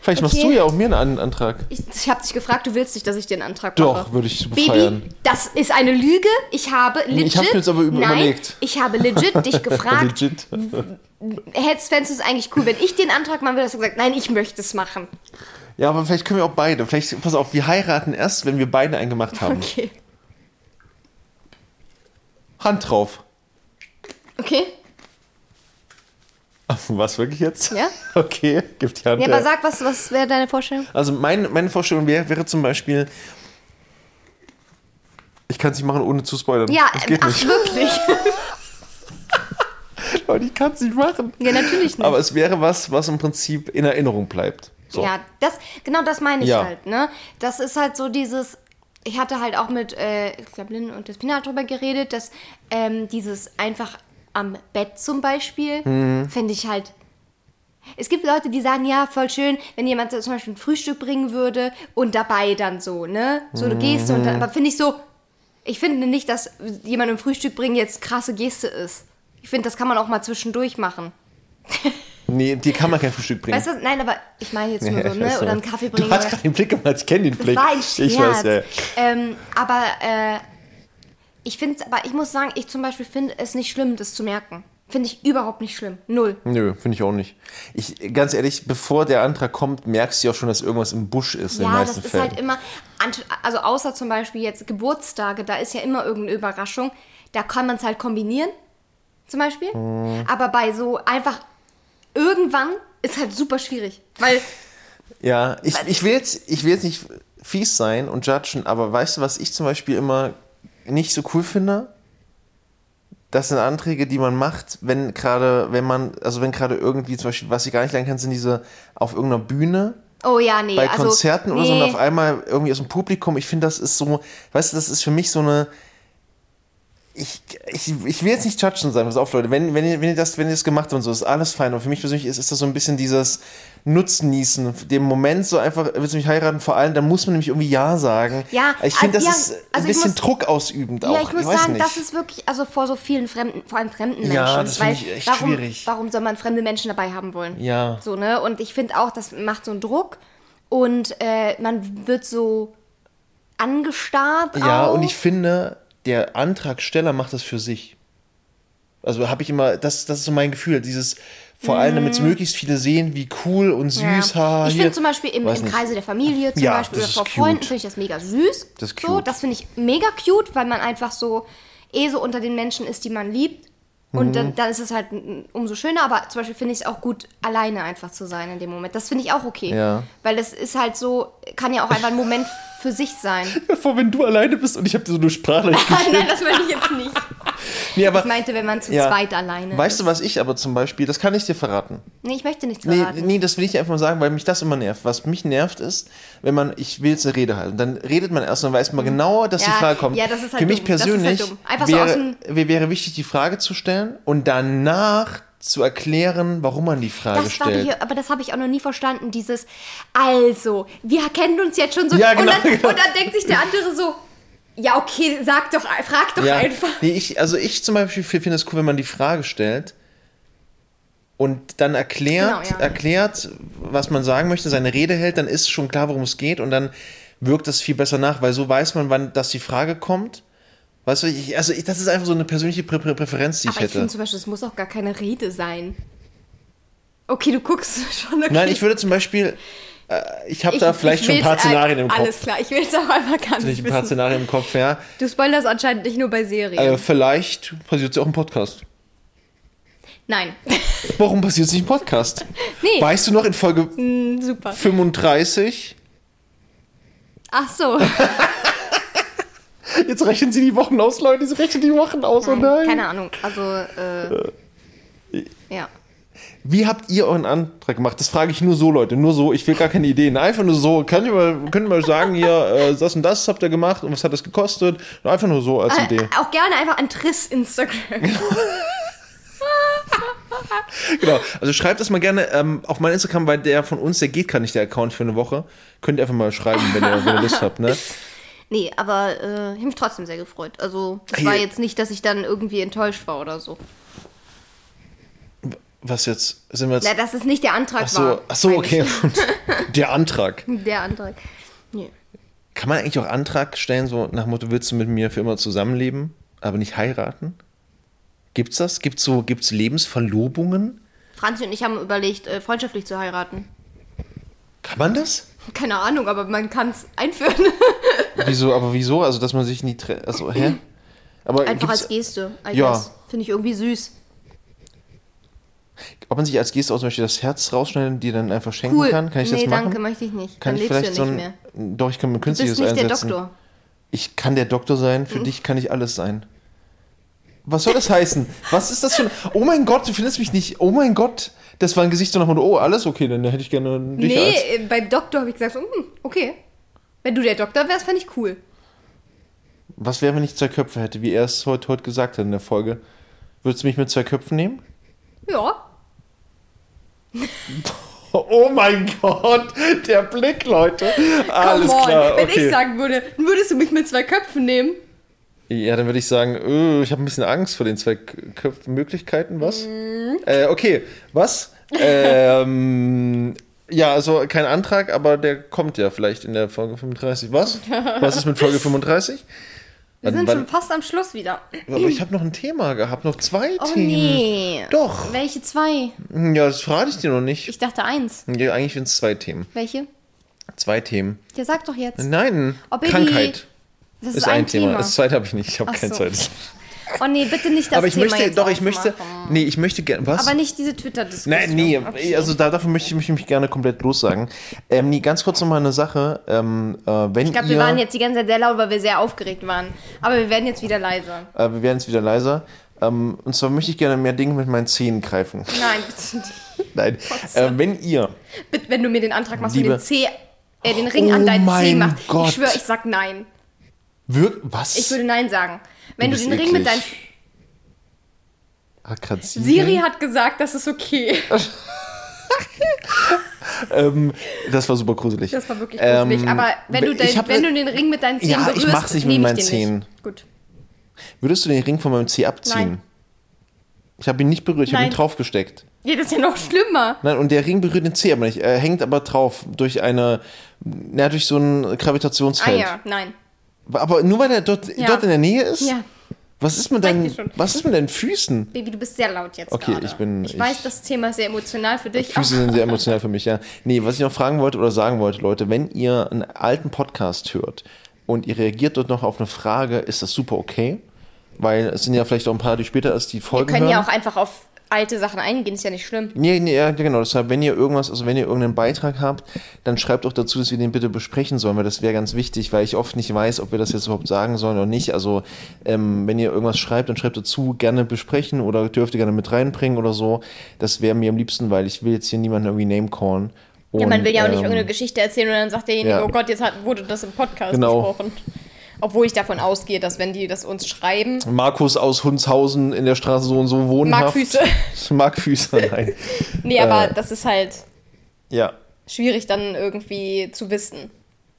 Vielleicht machst Okay. du ja auch mir einen Antrag. Ich, ich habe dich gefragt, du willst nicht, dass ich dir einen Antrag Doch, mache. würde ich super Baby, feiern. das ist eine Lüge. Ich habe legit. ich hab's mir jetzt aber über- nein, überlegt. Ich habe legit dich [LAUGHS] gefragt, Legit. hättest fändest du es eigentlich cool, wenn ich den Antrag machen würde, hast du gesagt, nein, ich möchte es machen. Ja, aber vielleicht können wir auch beide. Vielleicht, pass auf, wir heiraten erst, wenn wir beide einen gemacht haben. Okay. Hand drauf. Okay? [LAUGHS] Was, wirklich jetzt? Ja. [LAUGHS] Okay, gibt. Ja, her. aber sag, was, was wäre deine Vorstellung? Also mein, meine Vorstellung wäre, wäre zum Beispiel, ich kann es nicht machen, ohne zu spoilern. Ja, das geht ach, nicht. wirklich? [LAUGHS] Leute, ich kann es nicht machen. Ja, natürlich nicht. Aber es wäre was, was im Prinzip in Erinnerung bleibt. So. Ja, das, genau das meine ich Ja. halt, ne? Das ist halt so dieses, ich hatte halt auch mit, äh, ich glaube, Lynn und Despina drüber geredet, dass ähm, dieses einfach am Bett zum Beispiel, Mhm. finde ich halt. Es gibt Leute, die sagen, ja, voll schön, wenn jemand zum Beispiel ein Frühstück bringen würde und dabei dann so, ne? So eine Geste und Mhm. dann, aber finde ich so, ich finde nicht, dass jemand ein Frühstück bringen jetzt krasse Geste ist. Ich finde, das kann man auch mal zwischendurch machen. [LAUGHS] Nee, dir kann man kein Frühstück bringen. Weißt du, nein, aber ich meine jetzt nur [LAUGHS] Ja, so, ne? Oder einen Kaffee bringen. Du hast gerade den Blick gemacht, ich kenne den Blick. Das war ein ich weiß, ja. ähm, aber äh, Ich finde aber ich muss sagen, ich zum Beispiel finde es nicht schlimm, das zu merken. Finde ich überhaupt nicht schlimm. Null. Nö, finde ich auch nicht. Ich, ganz ehrlich, bevor der Antrag kommt, merkst du ja auch schon, dass irgendwas im Busch ist in den Ja, das ist Fällen. halt immer, also außer zum Beispiel jetzt Geburtstage, da ist ja immer irgendeine Überraschung. Da kann man es halt kombinieren, zum Beispiel. Mhm. Aber bei so einfach irgendwann ist halt super schwierig. Weil, [LAUGHS] Ja, ich, ich, will jetzt, ich will jetzt nicht fies sein und judgen, aber weißt du, was ich zum Beispiel immer nicht so cool finde? Das sind Anträge, die man macht, wenn gerade, wenn man, also wenn gerade irgendwie zum Beispiel, was ich gar nicht lernen kann, sind diese auf irgendeiner Bühne oh ja, nee. bei also, Konzerten oder so nee. und auf einmal irgendwie aus dem Publikum. Ich finde, das ist so, weißt du, das ist für mich so eine. Ich, ich, ich will jetzt nicht judgen sein, pass auf, Leute. Wenn, wenn, ihr, wenn, ihr das, wenn ihr das gemacht habt und so, ist alles fein. Und für mich persönlich ist, ist das so ein bisschen dieses Nutznießen, dem Moment so einfach, willst du mich heiraten? Vor allem, dann muss man nämlich irgendwie Ja sagen. Ja, ich finde, das also, ja, ist ein also ich bisschen muss- Druck ausübend auch. Ja, ich muss weiß sagen, nicht. das ist wirklich, also vor so vielen fremden, vor allem fremden Menschen. Ja, das finde ich echt warum, schwierig. Warum soll man fremde Menschen dabei haben wollen? Ja. So, ne? Und ich finde auch, das macht so einen Druck und äh, man wird so angestarrt. Ja, auch. und ich finde, der Antragsteller macht das für sich. Also habe ich immer, das, das ist so mein Gefühl, dieses, vor allem damit es möglichst viele sehen, wie cool und süß, Mhm. Ja. ha, ich finde zum Beispiel im, im. Kreise der Familie zum Ja, Beispiel oder vor Freunden finde ich das mega süß. Das ist So, cute. das finde ich mega cute, weil man einfach so eh so unter den Menschen ist, die man liebt. Und Mhm. dann, dann ist es halt umso schöner, aber zum Beispiel finde ich es auch gut, alleine einfach zu sein in dem Moment. Das finde ich auch okay. Ja. Weil das ist halt so, kann ja auch einfach ein Moment für sich sein. [LAUGHS] Vor, wenn du alleine bist und ich habe dir so eine Sprachnachricht [LAUGHS] Nein, das meine ich jetzt nicht. [LAUGHS] nee, aber, Ich meinte, wenn man zu ja. zweit alleine Weißt ist. du, was ich aber zum Beispiel, das kann ich dir verraten. Nee, ich möchte nichts Nee, verraten. nee, das will ich einfach mal sagen, weil mich das immer nervt. Was mich nervt ist, wenn man, ich will jetzt eine Rede halten, dann redet man erst und weiß man genau, dass die Mhm. Ja, Frage kommt. ja, das ist halt Für mich dumm. Halt persönlich so aus wäre, wär- wäre wichtig, die Frage zu stellen und danach zu erklären, warum man die Frage Das stellt. hier, aber das habe ich auch noch nie verstanden, dieses, also, wir kennen uns jetzt schon so. Ja, genau, und, dann, genau. und dann denkt sich der andere so, ja, okay, sag doch, frag doch Ja, einfach. nee, ich, also ich zum Beispiel finde es cool, wenn man die Frage stellt und dann erklärt, Genau, ja. erklärt, was man sagen möchte, seine Rede hält, dann ist schon klar, worum es geht und dann wirkt das viel besser nach, weil so weiß man, wann dass die Frage kommt. Weißt du, ich, also ich, das ist einfach so eine persönliche Prä Prä Präferenz, die ich Aber ich finde hätte. zum Beispiel, es muss auch gar keine Rede sein. Okay, du guckst [LAUGHS] schon, okay. Nein, ich würde zum Beispiel, äh, ich habe da vielleicht ich schon ein paar Szenarien im Kopf. Alles klar, ich will es auch einfach gar Ich nicht ein paar wissen. Szenarien im Kopf, ja. Du spoilerst anscheinend nicht nur bei Serien. Äh, vielleicht passiert es ja auch im Podcast. Nein. [LAUGHS] Warum passiert es nicht im Podcast? [LAUGHS] Nee. Weißt du noch in Folge Hm, Super. 35? Ach so. Jetzt rechnen sie die Wochen aus, Leute. Sie rechnen die Wochen aus, oh nein. Keine Ahnung. Also, äh, ja. Wie habt ihr euren Antrag gemacht? Das frage ich nur so, Leute. Nur so. Ich will gar keine Ideen. Einfach nur so. Könnt ihr mal, könnt ihr mal sagen, hier, äh, das und das habt ihr gemacht und was hat das gekostet? Einfach nur so als Idee. Äh, auch gerne einfach an Triss Instagram. [LAUGHS] Genau. Also schreibt das mal gerne ähm, auf mein Instagram, weil der von uns, der geht gar nicht, der Account für eine Woche. Könnt ihr einfach mal schreiben, wenn ihr, wenn ihr Lust habt, ne? [LAUGHS] Nee, aber äh, ich habe mich trotzdem sehr gefreut. Also, das Hier- war jetzt nicht, dass ich dann irgendwie enttäuscht war oder so. Was jetzt? Sind wir jetzt. Na, dass es nicht der Antrag ach so, war. ach so okay. [LAUGHS] der Antrag. [LAUGHS] Der Antrag. Nee. Kann man eigentlich auch Antrag stellen, so nach Motto, willst du mit mir für immer zusammenleben, aber nicht heiraten? Gibt's das? Gibt's so, gibt's Lebensverlobungen? Franzi und ich haben überlegt, äh, freundschaftlich zu heiraten. Kann man das? Keine Ahnung, aber man kann es einführen. [LAUGHS] Wieso, aber wieso? Also, dass man sich nie trennt. Also, hä? Aber Einfach als Geste. I Ja. Finde ich irgendwie süß. ob man sich als Geste auch zum Beispiel das Herz rausschneiden, die dann einfach schenken Cool. kann? Kann ich nee, das machen? danke, möchte ich nicht. Kann dann ich lebst vielleicht du so nicht ein. mehr. Doch, ich kann mir Du bist künstliches nicht der einsetzen. Doktor. Ich kann der Doktor sein, für dich kann ich alles sein. Was soll das heißen? Was ist das für ein. Oh mein Gott, du findest mich nicht. Oh mein Gott. Das war ein Gesicht so nach dem Motto, oh, alles okay, dann hätte ich gerne dich Nee, als. beim Doktor habe ich gesagt, so, hm, okay. Wenn du der Doktor wärst, fände ich cool. Was wäre, wenn ich zwei Köpfe hätte, wie er es heute, heute gesagt hat in der Folge? Würdest du mich mit zwei Köpfen nehmen? Ja. [LAUGHS] Oh mein Gott, der Blick, Leute. Alles Come on. klar, Wenn okay. ich sagen würde, würdest du mich mit zwei Köpfen nehmen? Ja, dann würde ich sagen, äh, ich habe ein bisschen Angst vor den zwei K- Köpfen Möglichkeiten, was? Mhm. Äh, okay, was? [LAUGHS] ähm, ja, also kein Antrag, aber der kommt ja vielleicht in der Folge 35. Was? Was ist mit Folge 35? Wir sind schon fast am Schluss wieder. Aber ich habe noch ein Thema gehabt, noch zwei Oh Themen. nee. Doch. Welche zwei? Ja, das verrate ich dir noch nicht. Ich dachte eins. Ja, eigentlich sind es zwei Themen. Welche? Zwei Themen. Ja, sag doch jetzt. Nein, Baby. Krankheit Das ist ein Thema. Das zweite habe ich nicht. Ich habe kein so. zweites. Oh nee, bitte nicht das Aber ich Thema möchte, doch, ich möchte, aufmachen. nee, ich möchte gerne, was? Aber nicht diese Twitter-Diskussion. Nein, nee, Okay. also da, dafür möchte ich mich, mich gerne komplett lossagen. Ähm, nee, ganz kurz nochmal eine Sache. Ähm, äh, wenn Ich glaube, wir waren jetzt die ganze Zeit sehr laut, weil wir sehr aufgeregt waren. Aber wir werden jetzt wieder leiser. äh, wir werden jetzt wieder leiser. Ähm, und zwar möchte ich gerne mehr Dinge mit meinen Zähnen greifen. Nein, bitte nicht. Nein, äh, wenn ihr, Bitte, wenn du mir den Antrag machst Liebe- den C, äh, den Ring Oh an deinen mein machst. Gott. Ich schwöre, ich sag nein. wirk, was? Ich würde nein sagen. Wenn du, bist den Ring mit eklig. deinen. Ah, Siri? Hat gesagt, das ist okay. [LAUGHS] Ähm, das war super gruselig. Das war wirklich Ähm, gruselig. Aber wenn du, ich dein, hab- wenn du den Ring mit deinen Zähnen Ja, ich berührst, mach's nicht mit ich meinen den Zähnen. Nicht. Gut. Würdest du den Ring von meinem C abziehen? Nein. Ich habe ihn nicht berührt, ich habe ihn draufgesteckt. Ja, das ist ja noch schlimmer. Nein, und der Ring berührt den C aber nicht. Er hängt aber drauf durch eine, na, durch so ein Ah Gravitationsfeld. ja, nein. Aber nur weil er dort, Ja. dort in der Nähe ist? Ja. Was ist mit deinen, was ist mit deinen Füßen? Baby, du bist sehr laut jetzt Okay, gerade. ich bin- Ich, ich- weiß, das Thema ist sehr emotional für dich. Füße sind sehr emotional für mich, ja. Nee, was ich noch fragen wollte oder sagen wollte, Leute, wenn ihr einen alten Podcast hört und ihr reagiert dort noch auf eine Frage, ist das super okay? Weil es sind ja vielleicht auch ein paar, die später erst die Wir Folgen können hören. ja auch einfach auf alte Sachen eingehen, ist ja nicht schlimm. Nee, nee, ja, genau. Deshalb, wenn ihr irgendwas, also wenn ihr irgendeinen Beitrag habt, dann schreibt auch dazu, dass wir den bitte besprechen sollen, weil das wäre ganz wichtig, weil ich oft nicht weiß, ob wir das jetzt überhaupt sagen sollen oder nicht. Also, ähm, wenn ihr irgendwas schreibt, dann schreibt dazu, gerne besprechen oder dürft ihr gerne mit reinbringen oder so. Das wäre mir am liebsten, weil ich will jetzt hier niemanden irgendwie name callen. Ja, man will ja auch nicht ähm, irgendeine Geschichte erzählen und dann sagt derjenige, ja. oh Gott, jetzt hat, wurde das im Podcast Genau. besprochen. Obwohl ich davon ausgehe, dass wenn die das uns schreiben, Markus aus Hundshausen in der Straße so und so wohnhaft. Markfüße. [LAUGHS] Markfüße, nein. [LAUGHS] Nee, aber das ist halt Ja. schwierig dann irgendwie zu wissen.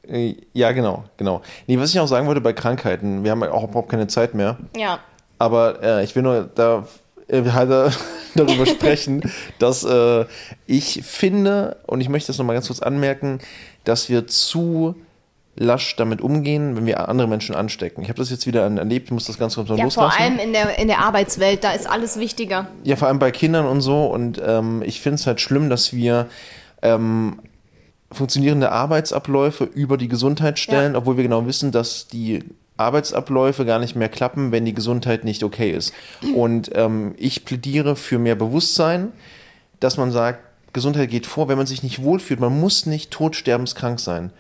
Äh, Ja, genau, genau. Nee, was ich auch sagen wollte bei Krankheiten, wir haben ja auch überhaupt keine Zeit mehr. Ja. Aber äh, ich will nur da äh, halt, äh, [LAUGHS] darüber sprechen, dass äh, ich finde, und ich möchte das nochmal ganz kurz anmerken, dass wir zu lasch damit umgehen, wenn wir andere Menschen anstecken. Ich habe das jetzt wieder erlebt, ich muss das ganz kurz mal Ja, vor loslassen. allem in der, in der Arbeitswelt, da ist alles wichtiger. Ja, vor allem bei Kindern und so. Und ähm, ich finde es halt schlimm, dass wir ähm, funktionierende Arbeitsabläufe über die Gesundheit stellen, Ja. obwohl wir genau wissen, dass die Arbeitsabläufe gar nicht mehr klappen, wenn die Gesundheit nicht okay ist. Und ähm, ich plädiere für mehr Bewusstsein, dass man sagt, Gesundheit geht vor, wenn man sich nicht wohlfühlt. Man muss nicht todsterbenskrank sein.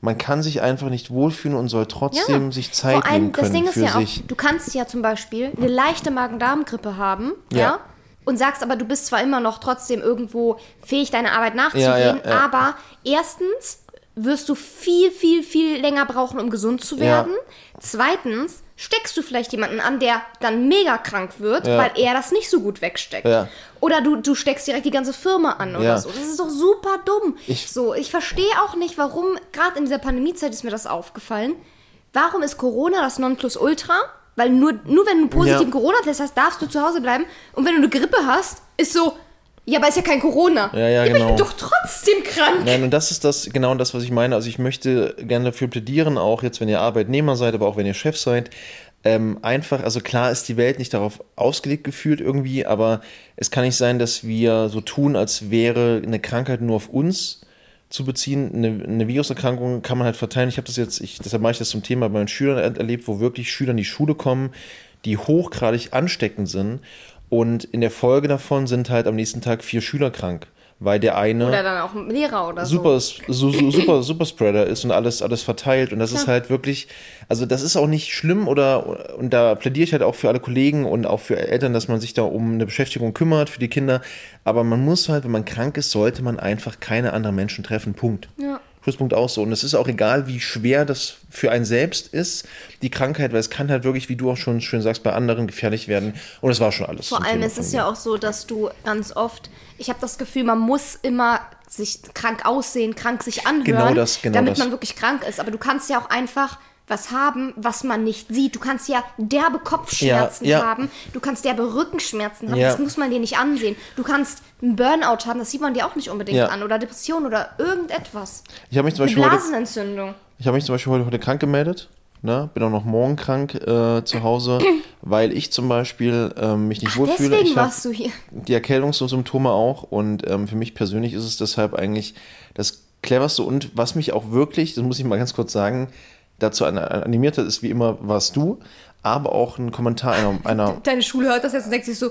Man kann sich einfach nicht wohlfühlen und soll trotzdem sich Zeit Vor allem, nehmen können das Ding ist für ja sich. auch, du kannst ja zum Beispiel eine leichte Magen-Darm-Grippe haben, ja. Ja. und sagst aber, du bist zwar immer noch trotzdem irgendwo fähig, deine Arbeit nachzugehen, Ja, ja, ja. aber erstens wirst du viel, viel, viel länger brauchen, um gesund zu Ja. werden. Zweitens steckst du vielleicht jemanden an, der dann mega krank wird, Ja. weil er das nicht so gut wegsteckt. Ja. Oder du, du steckst direkt die ganze Firma an oder Ja. so. Das ist doch super dumm. Ich- so, ich verstehe auch nicht, warum, gerade in dieser Pandemiezeit ist mir das aufgefallen. Warum ist Corona das Nonplusultra? Weil nur, nur wenn du einen positiven Ja. Corona-Test hast, darfst du zu Hause bleiben. Und wenn du eine Grippe hast, ist so, ja, aber ist ja kein Corona. Ja, ja, aber ich genau. bin doch trotzdem krank. Nein, und das ist das, genau das, was ich meine. Also ich möchte gerne dafür plädieren, auch jetzt, wenn ihr Arbeitnehmer seid, aber auch wenn ihr Chef seid, ähm, einfach, also klar ist die Welt nicht darauf ausgelegt gefühlt irgendwie, aber es kann nicht sein, dass wir so tun, als wäre eine Krankheit nur auf uns zu beziehen. Eine, eine Viruserkrankung kann man halt verteilen. Ich habe das jetzt, ich, deshalb mache ich das zum Thema bei meinen Schülern er- erlebt, wo wirklich Schüler in die Schule kommen, die hochgradig ansteckend sind. Und in der Folge davon sind halt am nächsten Tag vier Schüler krank, weil der eine Oder dann auch ein Lehrer oder super, so. so, so, super, super Spreader ist und alles, alles verteilt. Und das ist halt wirklich, also das ist auch nicht schlimm oder, und da plädiere ich halt auch für alle Kollegen und auch für Eltern, dass man sich da um eine Beschäftigung kümmert für die Kinder. Aber man muss halt, wenn man krank ist, sollte man einfach keine anderen Menschen treffen. Punkt. Ja. Schlusspunkt auch so. Und es ist auch egal, wie schwer das für einen selbst ist, die Krankheit, weil es kann halt wirklich, wie du auch schon schön sagst, bei anderen gefährlich werden. Und es war schon alles. Vor allem ist es ja auch so, dass du ganz oft, ich habe das Gefühl, man muss immer sich krank aussehen, krank sich anhören, Genau das, genau damit das. man wirklich krank ist. Aber du kannst ja auch einfach was haben, was man nicht sieht. Du kannst ja derbe Kopfschmerzen Ja, ja. haben, du kannst derbe Rückenschmerzen haben, Ja. das muss man dir nicht ansehen. Du kannst einen Burnout haben, das sieht man dir auch nicht unbedingt an. Oder Depression oder irgendetwas. Ich habe mich zum Eine Beispiel heute, Blasenentzündung. ich habe mich zum Beispiel heute, heute krank gemeldet. Ne? Bin auch noch morgen krank äh, zu Hause, [CLEARS THROAT] weil ich zum Beispiel ähm, mich nicht Ach, wohlfühle. deswegen Ich warst du hier. die Erkältungssymptome auch und ähm, für mich persönlich ist es deshalb eigentlich das cleverste und was mich auch wirklich, das muss ich mal ganz kurz sagen, dazu an- animiert hat, ist wie immer warst du, aber auch ein Kommentar einer, einer [LAUGHS] Deine Schule hört das jetzt und denkt sich so,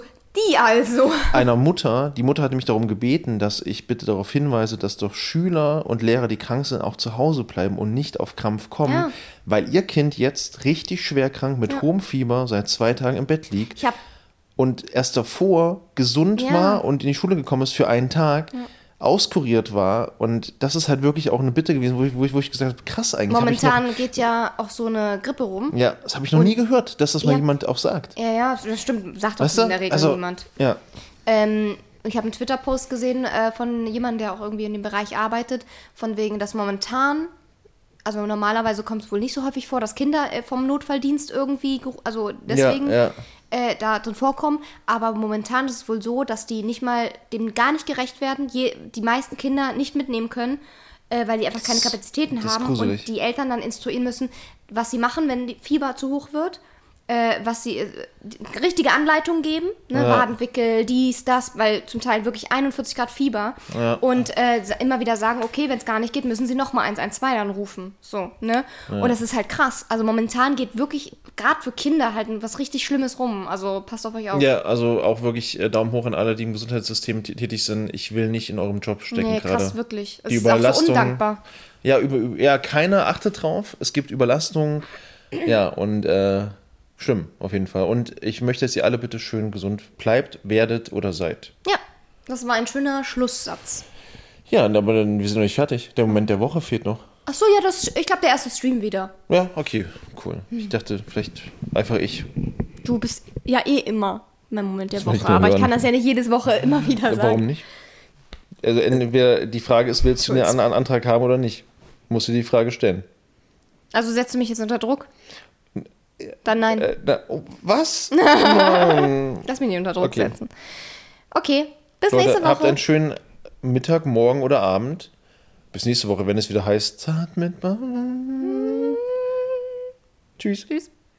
die also. [LAUGHS] einer Mutter, die Mutter hatte mich darum gebeten, dass ich bitte darauf hinweise, dass doch Schüler und Lehrer, die krank sind, auch zu Hause bleiben und nicht auf Krampf kommen, Ja. weil ihr Kind jetzt richtig schwer krank mit hohem Fieber seit zwei Tagen im Bett liegt und erst davor gesund Ja. war und in die Schule gekommen ist für einen Tag, auskuriert war und das ist halt wirklich auch eine Bitte gewesen, wo ich, wo ich, wo ich gesagt habe, krass eigentlich. momentan geht ja auch so eine Grippe rum. noch, ja, das habe ich noch nie gehört, dass das mal Ja. jemand auch sagt. Ja, ja, das stimmt. Sagt Weißt du? in der Regel also, niemand. Ja, Ähm, ich habe einen Twitter-Post gesehen äh, von jemandem, der auch irgendwie in dem Bereich arbeitet, von wegen, dass momentan, also normalerweise kommt es wohl nicht so häufig vor, dass Kinder äh, vom Notfalldienst irgendwie, also deswegen ja. Äh, da drin vorkommen, aber momentan ist es wohl so, dass die nicht mal dem gar nicht gerecht werden, je, die meisten Kinder nicht mitnehmen können, äh, weil die einfach keine Kapazitäten das ist haben und die Eltern dann instruieren müssen, was sie machen, wenn die Fieber zu hoch wird. Äh, was sie äh, richtige Anleitungen geben, ne? Ja. Wadenwickel, dies, das, weil zum Teil wirklich 41 Grad Fieber und äh, immer wieder sagen, okay, wenn es gar nicht geht, müssen sie nochmal 112 dann rufen. So, ne? Und das ist halt krass. Also momentan geht wirklich, gerade für Kinder halt was richtig Schlimmes rum. Also passt auf euch auf. Ja, also auch wirklich äh, Daumen hoch an alle, die im Gesundheitssystem tä- tätig sind. Ich will nicht in eurem Job stecken nee, gerade. krass, wirklich. Es Die ist auch so Überlastung. undankbar. Ja, über, über, ja, keiner achtet drauf. Es gibt Überlastung. Ja, und äh, schlimm, auf jeden Fall. Und ich möchte, dass ihr alle bitte schön gesund bleibt, werdet oder seid. Ja, das war ein schöner Schlusssatz. Ja, aber dann, wir sind noch nicht fertig. Der Moment der Woche fehlt noch. Ach so, ja, das, ich glaube, der erste Stream wieder. Ja, okay, cool. Ich dachte, vielleicht einfach ich. Du bist ja eh immer mein Moment der ich Woche, aber ich kann das ja nicht jedes Woche immer [LAUGHS] wieder sagen. Warum nicht? Also entweder die Frage ist, willst du einen anderen Antrag haben oder nicht? Musst du die Frage stellen. Also setzt du mich jetzt unter Druck? Dann nein. Äh, na, oh, was? [LAUGHS] Lass mich nicht unter Druck okay. setzen. Okay, bis nächste Leute, habt Woche. einen schönen Mittag, Morgen oder Abend. Bis nächste Woche, wenn es wieder heißt, zart mit Bauern. Tschüss. Tschüss.